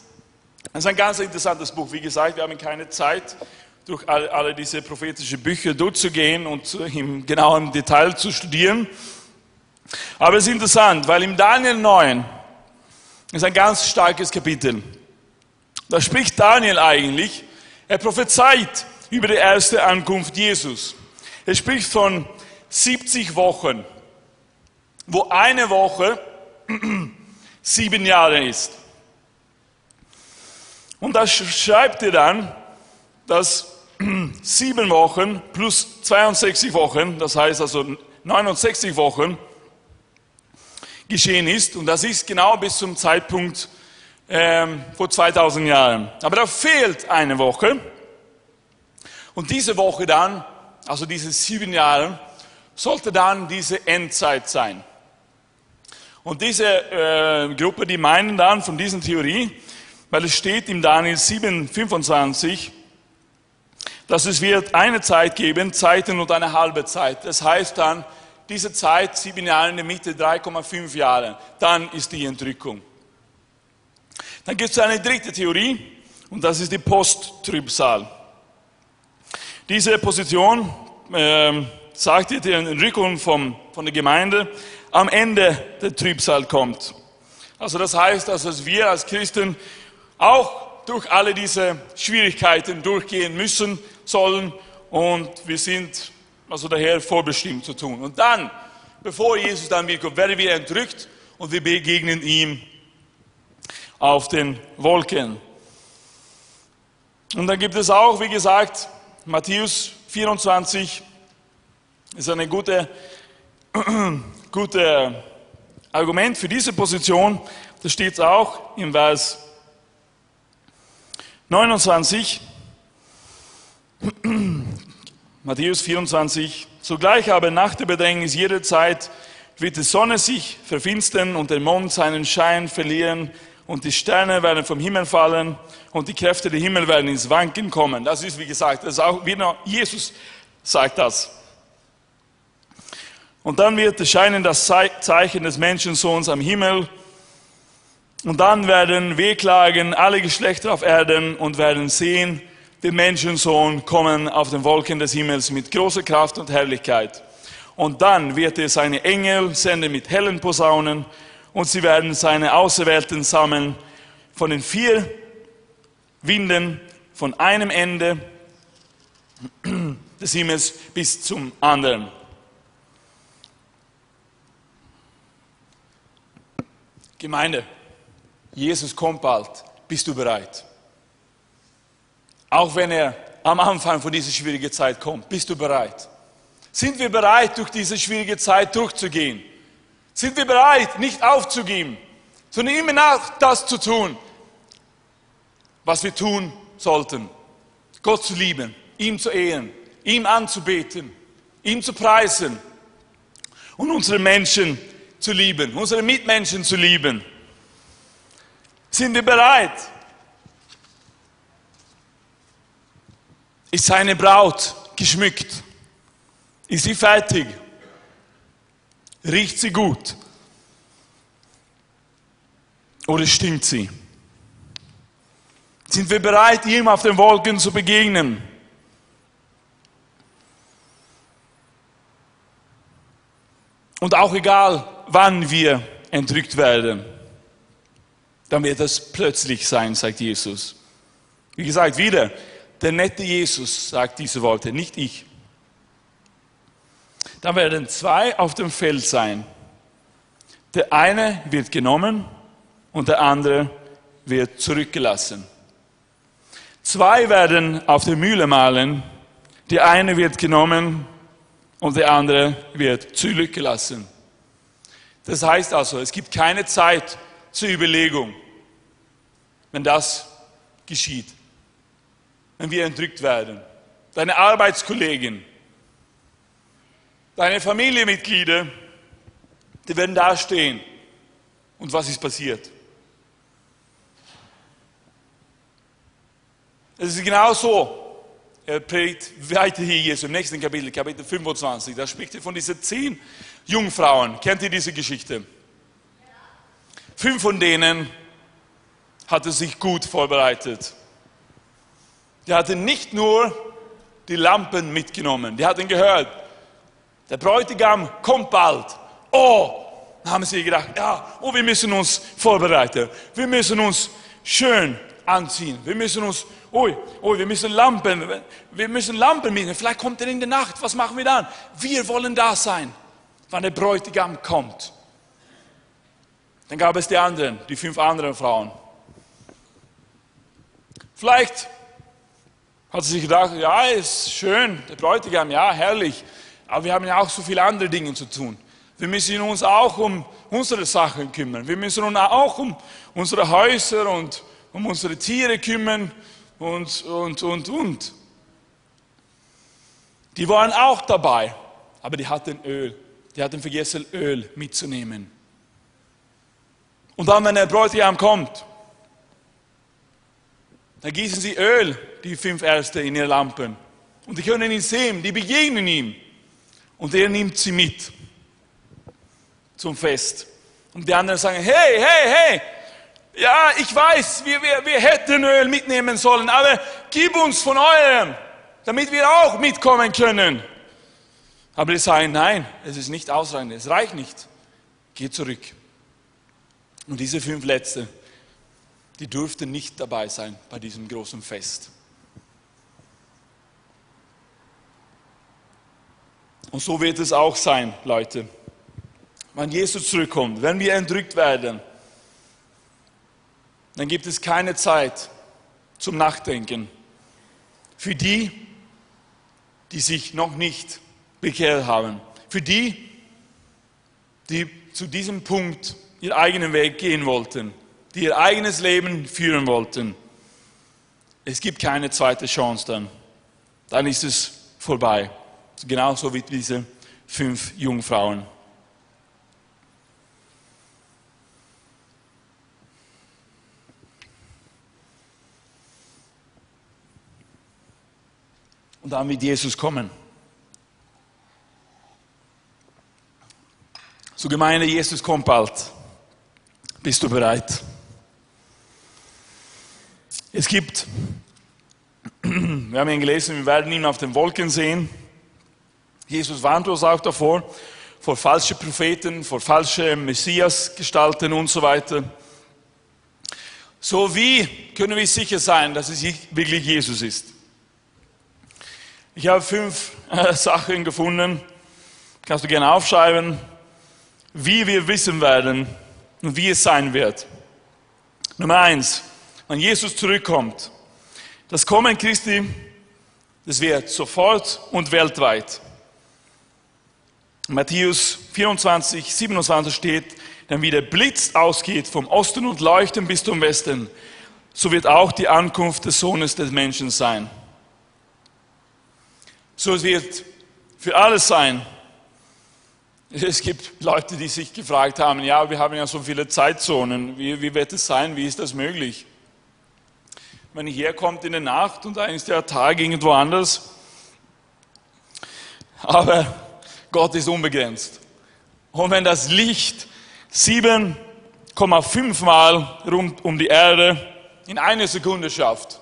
Das ist ein ganz interessantes Buch. Wie gesagt, wir haben keine Zeit, durch alle, alle diese prophetischen Bücher durchzugehen und im genauen Detail zu studieren. Aber es ist interessant, weil im Daniel 9 ist ein ganz starkes Kapitel. Da spricht Daniel eigentlich. Er prophezeit über die erste Ankunft Jesus. Er spricht von 70 Wochen, wo eine Woche [clears throat] sieben Jahre ist. Und da schreibt er dann, dass [clears throat] sieben Wochen plus 62 Wochen, das heißt also 69 Wochen, geschehen ist. Und das ist genau bis zum Zeitpunkt ähm, vor 2000 Jahren. Aber da fehlt eine Woche. Und diese Woche dann, also diese sieben Jahre, sollte dann diese Endzeit sein. Und diese äh, Gruppe, die meinen dann von dieser Theorie, weil es steht im Daniel 7, 25, dass es wird eine Zeit geben, Zeiten und eine halbe Zeit. Das heißt dann, diese Zeit, sieben Jahre in der Mitte, 3,5 Jahre, dann ist die Entrückung. Dann gibt es eine dritte Theorie und das ist die Post-Trübsal. Diese Position äh, sagt die Entrückung vom, von der Gemeinde am Ende der Trübsal kommt. Also das heißt, dass wir als Christen auch durch alle diese Schwierigkeiten durchgehen müssen, sollen und wir sind also daher vorbestimmt zu tun. Und dann, bevor Jesus dann wiederkommt, werden wir entrückt und wir begegnen ihm auf den Wolken. Und dann gibt es auch, wie gesagt, Matthäus 24 ist eine gute, [clears throat] gute Argument für diese Position. Da steht auch im Vers 29. Matthäus 24. Zugleich aber nach der Bedrängnis jeder Zeit wird die Sonne sich verfinstern und der Mond seinen Schein verlieren und die Sterne werden vom Himmel fallen und die Kräfte der Himmel werden ins Wanken kommen. Das ist, wie gesagt, das auch, wie Jesus sagt das. Und dann wird erscheinen das Zeichen des Menschensohns am Himmel Und dann werden wehklagen alle Geschlechter auf Erden und werden sehen, den Menschensohn kommen auf den Wolken des Himmels mit großer Kraft und Herrlichkeit. Und dann wird er seine Engel senden mit hellen Posaunen und sie werden seine Auserwählten sammeln von den vier Winden, von einem Ende des Himmels bis zum anderen. Gemeinde, Jesus kommt bald. Bist du bereit? Auch wenn er am Anfang von dieser schwierigen Zeit kommt, bist du bereit? Sind wir bereit, durch diese schwierige Zeit durchzugehen? Sind wir bereit, nicht aufzugeben, sondern immer nach das zu tun, was wir tun sollten? Gott zu lieben, ihm zu ehren, ihm anzubeten, ihm zu preisen und unsere Menschen zu lieben, unsere Mitmenschen zu lieben. Sind wir bereit? Ist seine Braut geschmückt? Ist sie fertig? Riecht sie gut? Oder stinkt sie? Sind wir bereit, ihm auf den Wolken zu begegnen? Und auch egal, wann wir entrückt werden, dann wird das plötzlich sein, sagt Jesus. Wie gesagt, wieder, der nette Jesus sagt diese Worte, nicht ich. Da werden zwei auf dem Feld sein. Der eine wird genommen und der andere wird zurückgelassen. Zwei werden auf der Mühle malen. Der eine wird genommen und der andere wird zurückgelassen. Das heißt also, es gibt keine Zeit zur Überlegung, wenn das geschieht wenn wir entrückt werden. Deine Arbeitskollegin, deine Familienmitglieder, die werden dastehen. Und was ist passiert? Es ist genau so. Er predigt weiter hier Jesus im nächsten Kapitel, Kapitel 25. Da spricht er von diesen zehn Jungfrauen. Kennt ihr diese Geschichte? Fünf von denen hatte sich gut vorbereitet. Die hatten nicht nur die Lampen mitgenommen, die hatten gehört, der Bräutigam kommt bald. Oh, dann haben sie gedacht, ja, oh, wir müssen uns vorbereiten. Wir müssen uns schön anziehen. Wir müssen uns, oh, oh, wir müssen Lampen, wir müssen Lampen mitnehmen. Vielleicht kommt er in der Nacht. Was machen wir dann? Wir wollen da sein, wann der Bräutigam kommt. Dann gab es die anderen, die fünf anderen Frauen. Vielleicht hat sie sich gedacht, ja, ist schön, der Bräutigam, ja, herrlich, aber wir haben ja auch so viele andere Dinge zu tun. Wir müssen uns auch um unsere Sachen kümmern. Wir müssen uns auch um unsere Häuser und um unsere Tiere kümmern und, und, und, und. Die waren auch dabei, aber die hatten Öl. Die hatten vergessen, Öl mitzunehmen. Und dann, wenn der Bräutigam kommt, dann gießen sie Öl, die fünf Erste, in ihre Lampen. Und die können ihn sehen, die begegnen ihm. Und er nimmt sie mit zum Fest. Und die anderen sagen, hey, hey, hey, ja, ich weiß, wir, wir, wir hätten Öl mitnehmen sollen, aber gib uns von eurem, damit wir auch mitkommen können. Aber die sagen, nein, es ist nicht ausreichend, es reicht nicht. Geh zurück. Und diese fünf Letzte, die durften nicht dabei sein bei diesem großen Fest. Und so wird es auch sein, Leute. Wenn Jesus zurückkommt, wenn wir entrückt werden, dann gibt es keine Zeit zum Nachdenken. Für die, die sich noch nicht bekehrt haben. Für die, die zu diesem Punkt ihren eigenen Weg gehen wollten die ihr eigenes Leben führen wollten. Es gibt keine zweite Chance dann. Dann ist es vorbei. Genauso wie diese fünf Jungfrauen. Und dann wird Jesus kommen. So Gemeinde, Jesus kommt bald. Bist du bereit? Es gibt, wir haben ihn gelesen, wir werden ihn auf den Wolken sehen. Jesus warnt uns auch davor, vor falschen Propheten, vor falschen Messiasgestalten und so weiter. So wie können wir sicher sein, dass es wirklich Jesus ist? Ich habe fünf äh, [laughs] Sachen gefunden, kannst du gerne aufschreiben, wie wir wissen werden und wie es sein wird. Nummer eins, wenn Jesus zurückkommt, das Kommen Christi, das wird sofort und weltweit. Matthäus 24, 27 steht, denn wie der Blitz ausgeht vom Osten und leuchten bis zum Westen, so wird auch die Ankunft des Sohnes des Menschen sein. So wird für alles sein. Es gibt Leute, die sich gefragt haben, ja, wir haben ja so viele Zeitzonen, wie, wie wird es sein, wie ist das möglich? Wenn ihr herkommt in der Nacht und ist der Tag irgendwo anders. Aber Gott ist unbegrenzt. Und wenn das Licht 7,5 Mal rund um die Erde in einer Sekunde schafft,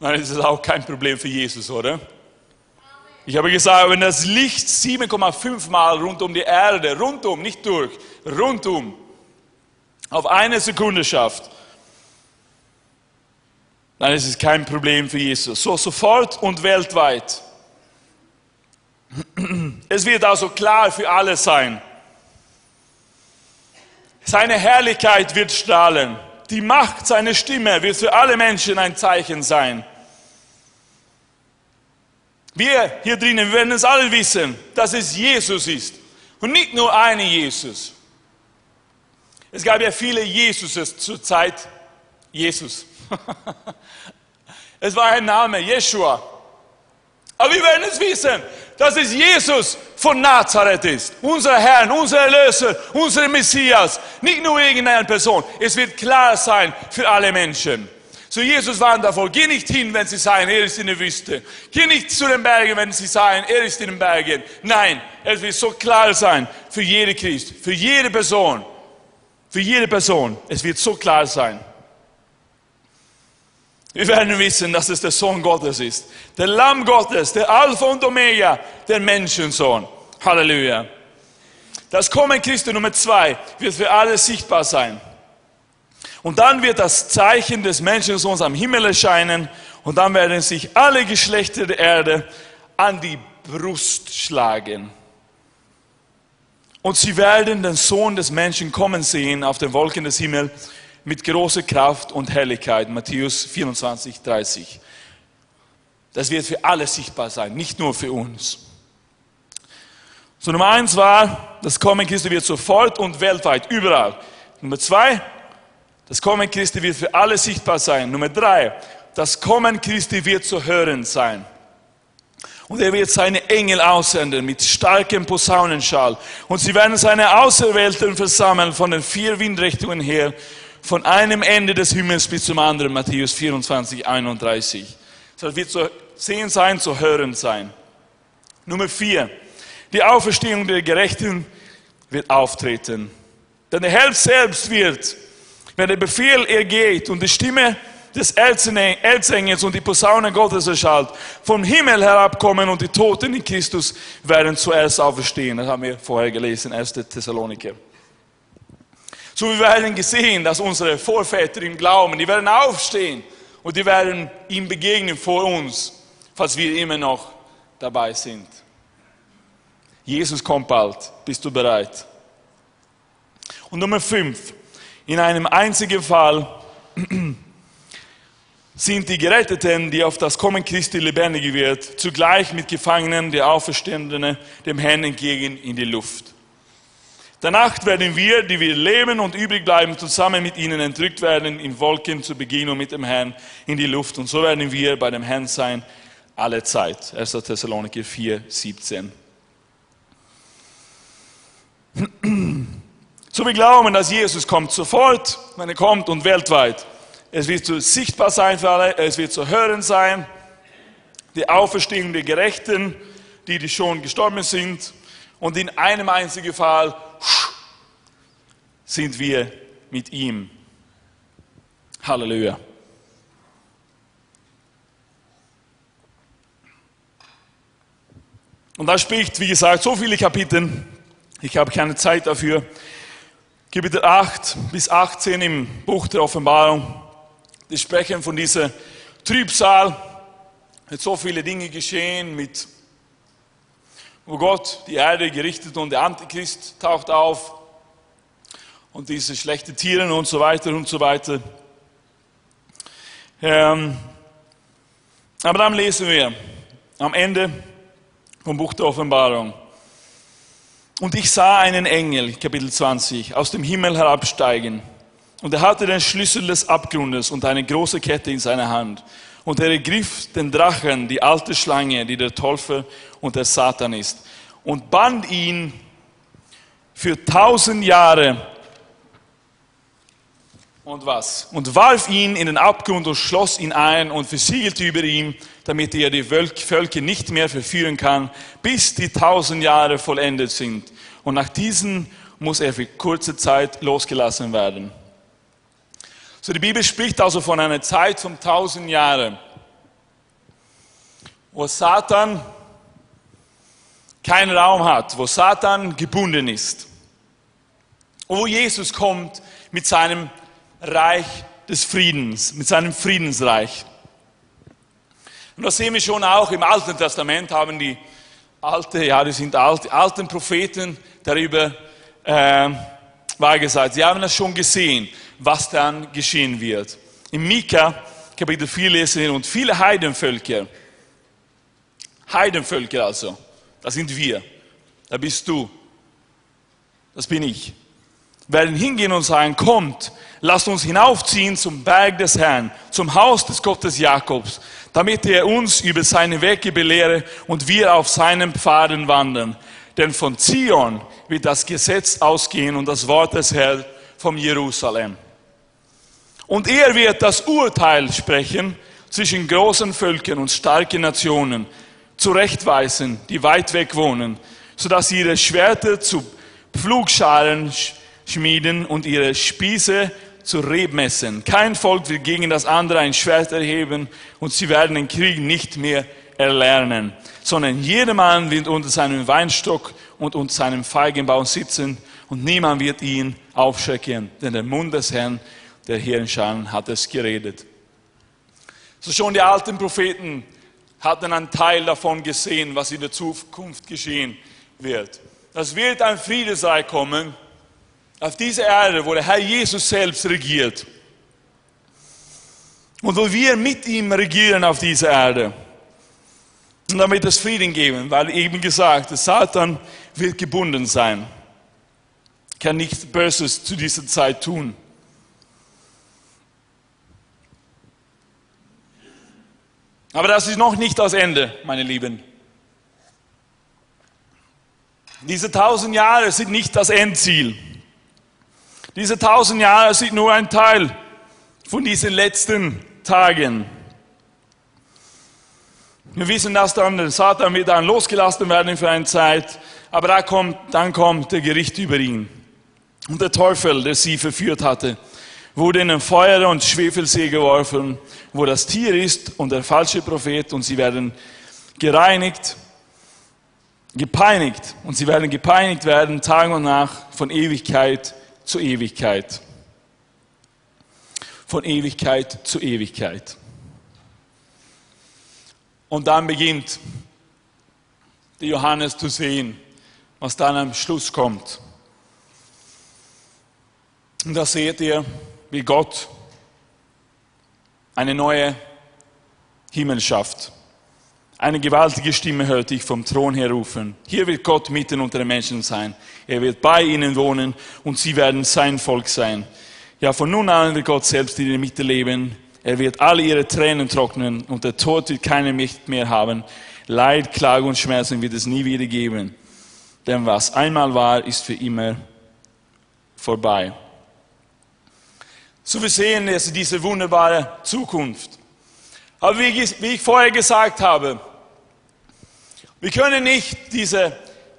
dann ist es auch kein Problem für Jesus, oder? Ich habe gesagt, wenn das Licht 7,5 Mal rund um die Erde, rundum, nicht durch, rundum, auf eine Sekunde schafft, dann ist es kein Problem für Jesus. So sofort und weltweit. Es wird also klar für alle sein. Seine Herrlichkeit wird strahlen. Die Macht seiner Stimme wird für alle Menschen ein Zeichen sein. Wir hier drinnen werden es alle wissen, dass es Jesus ist. Und nicht nur eine Jesus. Es gab ja viele Jesuses zur Zeit Jesus. [laughs] es war ein Name, Jeshua. Aber wir werden es wissen, dass es Jesus von Nazareth ist. Unser Herr, unser Erlöser, unser Messias. Nicht nur irgendeine Person. Es wird klar sein für alle Menschen. So Jesus warnt davor, geh nicht hin, wenn sie sagen, er ist in der Wüste. Geh nicht zu den Bergen, wenn sie sagen, er ist in den Bergen. Nein, es wird so klar sein für jede Christ, für jede Person. Für jede Person. Es wird so klar sein. Wir werden wissen, dass es der Sohn Gottes ist. Der Lamm Gottes, der Alpha und Omega, der Menschensohn. Halleluja. Das Kommen Christi Nummer zwei wird für alle sichtbar sein. Und dann wird das Zeichen des Menschensohns am Himmel erscheinen und dann werden sich alle Geschlechter der Erde an die Brust schlagen. Und sie werden den Sohn des Menschen kommen sehen auf den Wolken des Himmels mit großer Kraft und Herrlichkeit. Matthäus 24, 30. Das wird für alle sichtbar sein, nicht nur für uns. So Nummer eins war, das Kommen Christi wird sofort und weltweit, überall. Nummer zwei, das Kommen Christi wird für alle sichtbar sein. Nummer drei, das Kommen Christi wird zu hören sein. Und er wird seine Engel aussenden mit starkem Posaunenschall. Und sie werden seine Auserwählten versammeln von den vier Windrichtungen her von einem Ende des Himmels bis zum anderen, Matthäus 24, 31. Das wird zu sehen sein, zu hören sein. Nummer vier, die Auferstehung der Gerechten wird auftreten. Denn der Herr selbst wird, wenn der Befehl ergeht und die Stimme des Erzengels und die Posaune Gottes erschallt, vom Himmel herabkommen und die Toten in Christus werden zuerst auferstehen. Das haben wir vorher gelesen, 1. Thessaloniker. So wir werden gesehen, dass unsere Vorväter im Glauben, die werden aufstehen und die werden ihm begegnen vor uns, falls wir immer noch dabei sind. Jesus kommt bald. Bist du bereit? Und Nummer fünf. In einem einzigen Fall sind die Geretteten, die auf das Kommen Christi lebendig wird, zugleich mit Gefangenen, der Auferstandene, dem Herrn entgegen in die Luft. Danach werden wir, die wir leben und übrig bleiben, zusammen mit ihnen entrückt werden in Wolken zur Begegnung mit dem Herrn in die Luft. Und so werden wir bei dem Herrn sein alle Zeit. 1. Thessaloniker 4, 17. So wir glauben, dass Jesus kommt sofort, wenn er kommt und weltweit. Es wird zu sichtbar sein für alle, es wird zu hören sein. Die Auferstehung der Gerechten, die, die schon gestorben sind. Und in einem einzigen Fall sind wir mit ihm. Halleluja. Und da spricht, wie gesagt, so viele Kapitel. Ich habe keine Zeit dafür. Kapitel 8 bis 18 im Buch der Offenbarung. Die sprechen von dieser Trübsal. Mit so viele Dinge geschehen, mit, wo Gott die Erde gerichtet und der Antichrist taucht auf. Und diese schlechten Tiere und so weiter und so weiter. Ähm, aber dann lesen wir am Ende vom Buch der Offenbarung. Und ich sah einen Engel, Kapitel 20, aus dem Himmel herabsteigen. Und er hatte den Schlüssel des Abgrundes und eine große Kette in seiner Hand. Und er ergriff den Drachen, die alte Schlange, die der Teufel und der Satan ist, und band ihn für tausend Jahre und was? Und warf ihn in den Abgrund und schloss ihn ein und versiegelte über ihm, damit er die Völker nicht mehr verführen kann, bis die tausend Jahre vollendet sind. Und nach diesen muss er für kurze Zeit losgelassen werden. So die Bibel spricht also von einer Zeit von tausend Jahren, wo Satan keinen Raum hat, wo Satan gebunden ist. Und wo Jesus kommt mit seinem Reich des Friedens, mit seinem Friedensreich. Und das sehen wir schon auch im Alten Testament, haben die alte, ja, die sind alte, alten Propheten darüber äh, wahrgesagt. Sie haben das schon gesehen, was dann geschehen wird. In Mika, Kapitel 4 lesen wir, und viele Heidenvölker, Heidenvölker also, das sind wir, da bist du, das bin ich, werden hingehen und sagen, kommt, lasst uns hinaufziehen zum Berg des Herrn, zum Haus des Gottes Jakobs, damit er uns über seine Wege belehre und wir auf seinen Pfaden wandern. Denn von Zion wird das Gesetz ausgehen und das Wort des Herrn vom Jerusalem. Und er wird das Urteil sprechen zwischen großen Völkern und starken Nationen, zurechtweisen, die weit weg wohnen, sodass ihre Schwerter zu Pflugscharen schmieden und ihre Spieße zu Rebmessen. Kein Volk wird gegen das andere ein Schwert erheben und sie werden den Krieg nicht mehr erlernen, sondern jedermann wird unter seinem Weinstock und unter seinem Feigenbaum sitzen und niemand wird ihn aufschrecken, denn der Mund des Herrn, der Herrscharen, hat es geredet. So schon die alten Propheten hatten einen Teil davon gesehen, was in der Zukunft geschehen wird. Das wird ein Friedensreich kommen, auf dieser Erde, wo der Herr Jesus selbst regiert. Und wo wir mit ihm regieren auf dieser Erde. Und damit es Frieden geben, weil eben gesagt, der Satan wird gebunden sein. Kann nichts Böses zu dieser Zeit tun. Aber das ist noch nicht das Ende, meine Lieben. Diese tausend Jahre sind nicht das Endziel. Diese tausend Jahre sind nur ein Teil von diesen letzten Tagen. Wir wissen, dass dann der Satan wird dann losgelassen werden für eine Zeit, aber da kommt, dann kommt der Gericht über ihn. Und der Teufel, der sie verführt hatte, wurde in ein Feuer und Schwefelsee geworfen, wo das Tier ist und der falsche Prophet und sie werden gereinigt, gepeinigt und sie werden gepeinigt werden Tag und Nacht von Ewigkeit zu Ewigkeit. Von Ewigkeit zu Ewigkeit. Und dann beginnt der Johannes zu sehen, was dann am Schluss kommt. Und da seht ihr, wie Gott eine neue Himmel schafft. Eine gewaltige Stimme hörte ich vom Thron her rufen. Hier wird Gott mitten unter den Menschen sein. Er wird bei ihnen wohnen und sie werden sein Volk sein. Ja, von nun an wird Gott selbst in der Mitte leben. Er wird alle ihre Tränen trocknen und der Tod wird keine Macht mehr haben. Leid, Klage und Schmerzen wird es nie wieder geben. Denn was einmal war, ist für immer vorbei. So wir sehen jetzt diese wunderbare Zukunft. Aber wie ich vorher gesagt habe, wir können nicht diese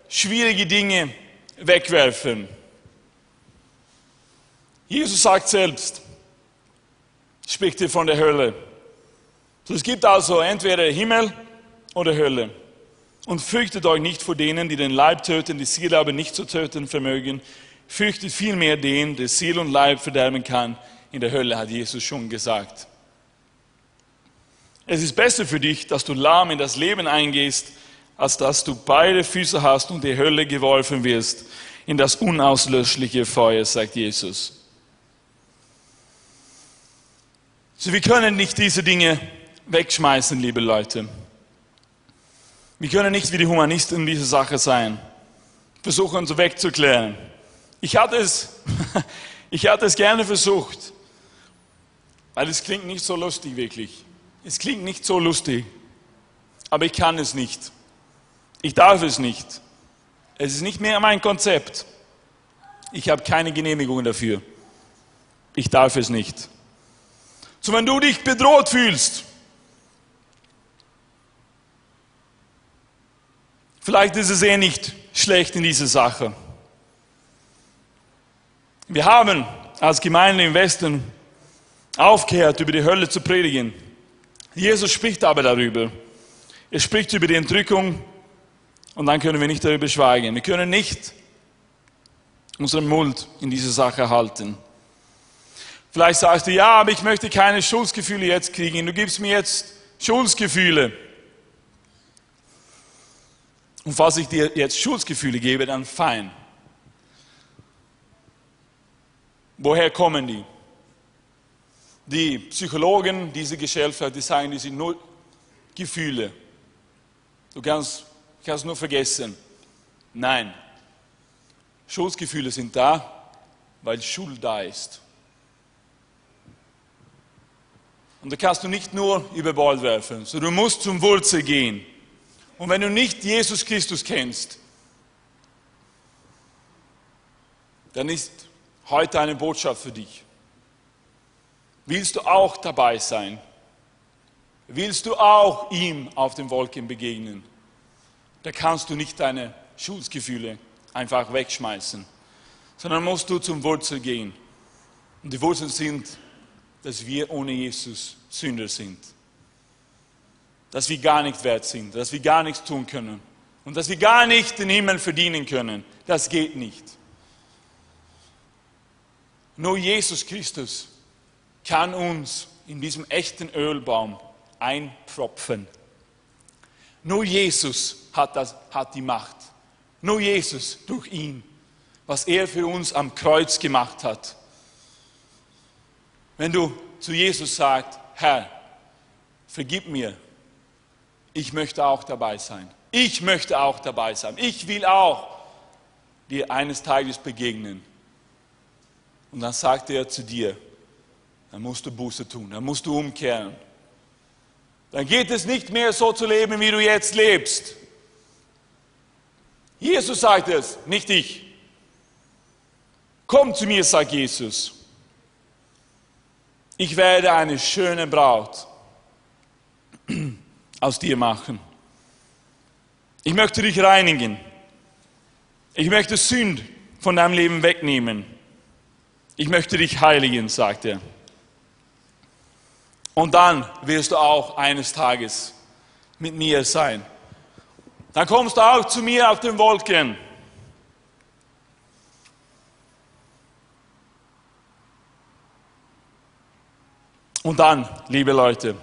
schwierigen Dinge wegwerfen. Jesus sagt selbst, spricht hier von der Hölle. So, es gibt also entweder Himmel oder Hölle. Und fürchtet euch nicht vor denen, die den Leib töten, die Seele aber nicht zu töten vermögen. Fürchtet vielmehr den, der Seele und Leib verderben kann. In der Hölle hat Jesus schon gesagt. Es ist besser für dich, dass du lahm in das Leben eingehst, als dass du beide Füße hast und die Hölle geworfen wirst in das unauslöschliche Feuer, sagt Jesus. So, wir können nicht diese Dinge wegschmeißen, liebe Leute. Wir können nicht wie die Humanisten in dieser Sache sein, versuchen sie wegzuklären. Ich hatte es, [laughs] ich hatte es gerne versucht, weil es klingt nicht so lustig wirklich. Es klingt nicht so lustig, aber ich kann es nicht. Ich darf es nicht. Es ist nicht mehr mein Konzept. Ich habe keine Genehmigung dafür. Ich darf es nicht. So, wenn du dich bedroht fühlst, vielleicht ist es eh nicht schlecht in dieser Sache. Wir haben als Gemeinde im Westen aufgehört, über die Hölle zu predigen. Jesus spricht aber darüber. Er spricht über die Entrückung und dann können wir nicht darüber schweigen. Wir können nicht unseren Mund in dieser Sache halten. Vielleicht sagst du, ja, aber ich möchte keine Schuldgefühle jetzt kriegen. Du gibst mir jetzt Schuldgefühle. Und falls ich dir jetzt Schuldgefühle gebe, dann fein. Woher kommen die? Die Psychologen diese Gesellschaft, die sagen, die sind nur Gefühle. Du kannst, kannst nur vergessen. Nein. Schuldgefühle sind da, weil Schuld da ist. Und da kannst du nicht nur über Bord werfen, sondern du musst zum Wurzel gehen. Und wenn du nicht Jesus Christus kennst, dann ist heute eine Botschaft für dich. Willst du auch dabei sein? Willst du auch ihm auf den Wolken begegnen? Da kannst du nicht deine Schuldgefühle einfach wegschmeißen, sondern musst du zum Wurzel gehen. Und die Wurzeln sind dass wir ohne Jesus Sünder sind. Dass wir gar nicht wert sind, dass wir gar nichts tun können und dass wir gar nicht den Himmel verdienen können. Das geht nicht. Nur Jesus Christus kann uns in diesem echten Ölbaum einpropfen. Nur Jesus hat, das, hat die Macht. Nur Jesus durch ihn, was er für uns am Kreuz gemacht hat. Wenn du zu Jesus sagst, Herr, vergib mir, ich möchte auch dabei sein. Ich möchte auch dabei sein. Ich will auch dir eines Tages begegnen. Und dann sagt er zu dir, dann musst du Buße tun, dann musst du umkehren. Dann geht es nicht mehr so zu leben, wie du jetzt lebst. Jesus sagt es, nicht ich. Komm zu mir, sagt Jesus ich werde eine schöne Braut [clears throat] aus dir machen. Ich möchte dich reinigen. Ich möchte Sünd von deinem Leben wegnehmen. Ich möchte dich heiligen, sagt er. Und dann wirst du auch eines Tages mit mir sein. Dann kommst du auch zu mir auf den Wolken. Und dann, liebe Leute,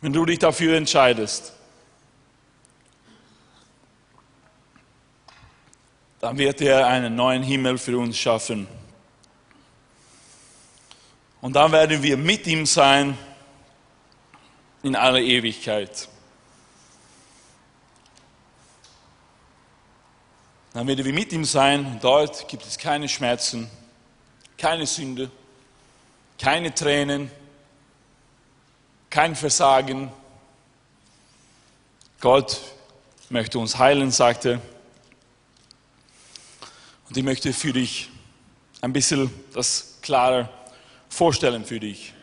wenn du dich dafür entscheidest, dann wird er einen neuen Himmel für uns schaffen. Und dann werden wir mit ihm sein in aller Ewigkeit. Dann werden wir mit ihm sein. Dort gibt es keine Schmerzen, keine Sünde, keine Tränen, kein Versagen. Gott möchte uns heilen, sagte. Und ich möchte für dich ein bisschen das klarer vorstellen für dich,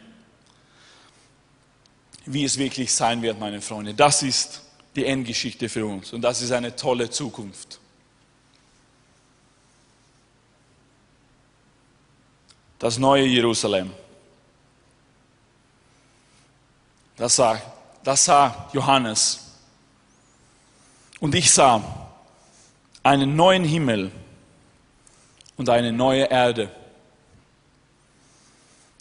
wie es wirklich sein wird, meine Freunde. Das ist die Endgeschichte für uns und das ist eine tolle Zukunft. Das neue Jerusalem. Das sah, das sah Johannes. Und ich sah einen neuen Himmel und eine neue Erde.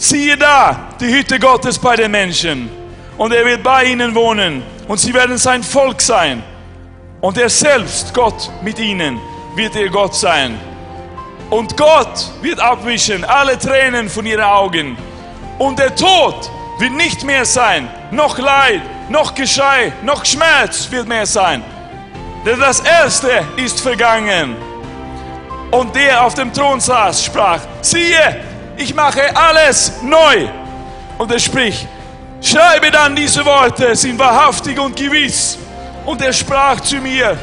siehe da, die Hütte Gottes bei den Menschen, und er wird bei ihnen wohnen, und sie werden sein Volk sein. Und er selbst, Gott mit ihnen, wird ihr Gott sein. Und Gott wird abwischen alle Tränen von ihren Augen. Und der Tod wird nicht mehr sein. Noch Leid, noch Geschrei, noch Schmerz wird mehr sein. Denn das Erste ist vergangen. Und der auf dem Thron saß, sprach, siehe, ich mache alles neu. Und er spricht, schreibe dann diese Worte, sind wahrhaftig und gewiss. Und er sprach zu mir,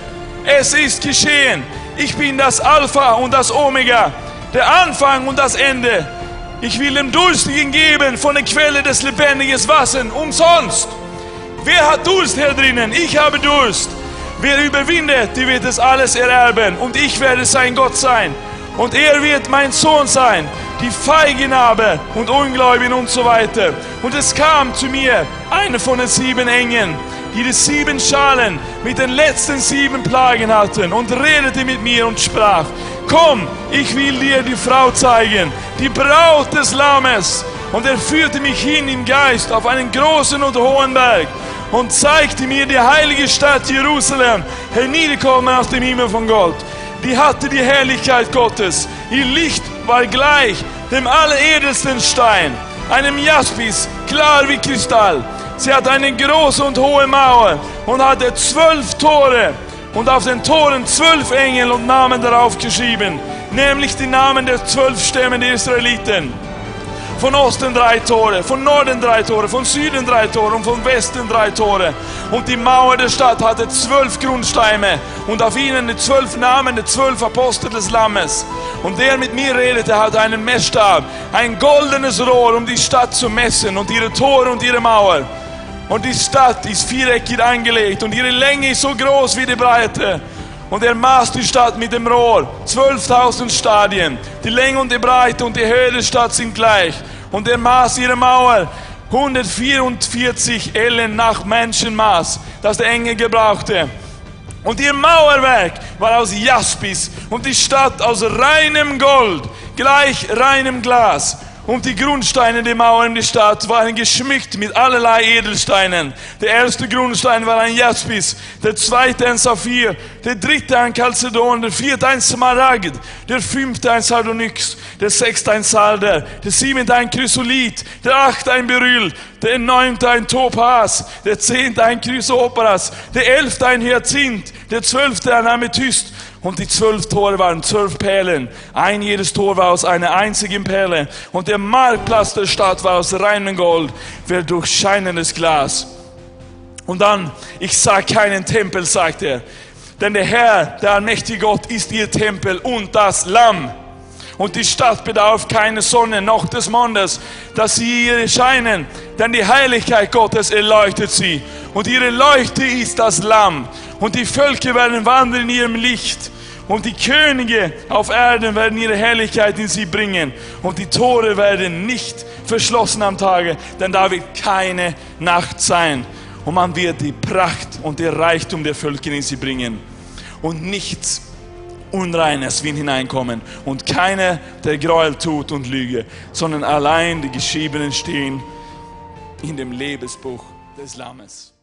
es ist geschehen. Ich bin das Alpha und das Omega, der Anfang und das Ende. Ich will dem Durstigen geben von der Quelle des lebendigen Wassers umsonst. Wer hat Durst hier drinnen? Ich habe Durst. Wer überwindet, die wird es alles ererben. Und ich werde sein Gott sein. Und er wird mein Sohn sein. Die Feigenabe und Ungläubigen und so weiter. Und es kam zu mir einer von den sieben Engeln die die sieben Schalen mit den letzten sieben Plagen hatten und redete mit mir und sprach, komm, ich will dir die Frau zeigen, die Braut des Lammes. Und er führte mich hin im Geist auf einen großen und hohen Berg und zeigte mir die heilige Stadt Jerusalem, herniederkommen aus dem Himmel von Gott. Die hatte die Herrlichkeit Gottes. Ihr Licht war gleich dem alleredelsten Stein, einem Jaspis, klar wie Kristall. Sie hat eine große und hohe Mauer und hatte zwölf Tore und auf den Toren zwölf Engel und Namen darauf geschrieben, nämlich die Namen der zwölf Stämme der Israeliten. Von Osten drei Tore, von Norden drei Tore, von Süden drei Tore und von Westen drei Tore. Und die Mauer der Stadt hatte zwölf Grundsteine und auf ihnen die zwölf Namen der zwölf Apostel des Lammes. Und der mit mir redete, hatte einen Messstab, ein goldenes Rohr, um die Stadt zu messen und ihre Tore und ihre Mauer. Und die Stadt ist viereckig angelegt und ihre Länge ist so groß wie die Breite. Und er maß die Stadt mit dem Rohr, 12.000 Stadien. Die Länge und die Breite und die Höhe der Stadt sind gleich. Und er maß ihre Mauer 144 Ellen nach Menschenmaß, das der Engel gebrauchte. Und ihr Mauerwerk war aus Jaspis und die Stadt aus reinem Gold, gleich reinem Glas. Und die Grundsteine der Mauern der Stadt waren geschmückt mit allerlei Edelsteinen. Der erste Grundstein war ein Jaspis, der zweite ein Saphir, der dritte ein Chalcedon, der vierte ein Smaragd, der fünfte ein Sardonyx, der sechste ein Salder, der siebente ein Chrysolit, der achte ein Beryl, der neunte ein Topaz, der zehnte ein Chrysopras, der elfte ein Hyazinth, der zwölfte ein Amethyst und die zwölf Tore waren zwölf Perlen. Ein jedes Tor war aus einer einzigen Perle. Und der Marktplatz der Stadt war aus reinem Gold, wie durchscheinendes Glas. Und dann, ich sah keinen Tempel, sagt er. Denn der Herr, der allmächtige Gott, ist ihr Tempel und das Lamm. Und die Stadt bedarf keine Sonne noch des Mondes, dass sie ihr scheinen, denn die Heiligkeit Gottes erleuchtet sie. Und ihre Leuchte ist das Lamm. Und die Völker werden wandeln in ihrem Licht. Und die Könige auf Erden werden ihre Herrlichkeit in sie bringen. Und die Tore werden nicht verschlossen am Tage, denn da wird keine Nacht sein. Und man wird die Pracht und der Reichtum der Völker in sie bringen. Und nichts Unreines wird hineinkommen. Und keiner, der Gräuel tut und Lüge, sondern allein die Geschriebenen stehen in dem Lebensbuch des Lammes.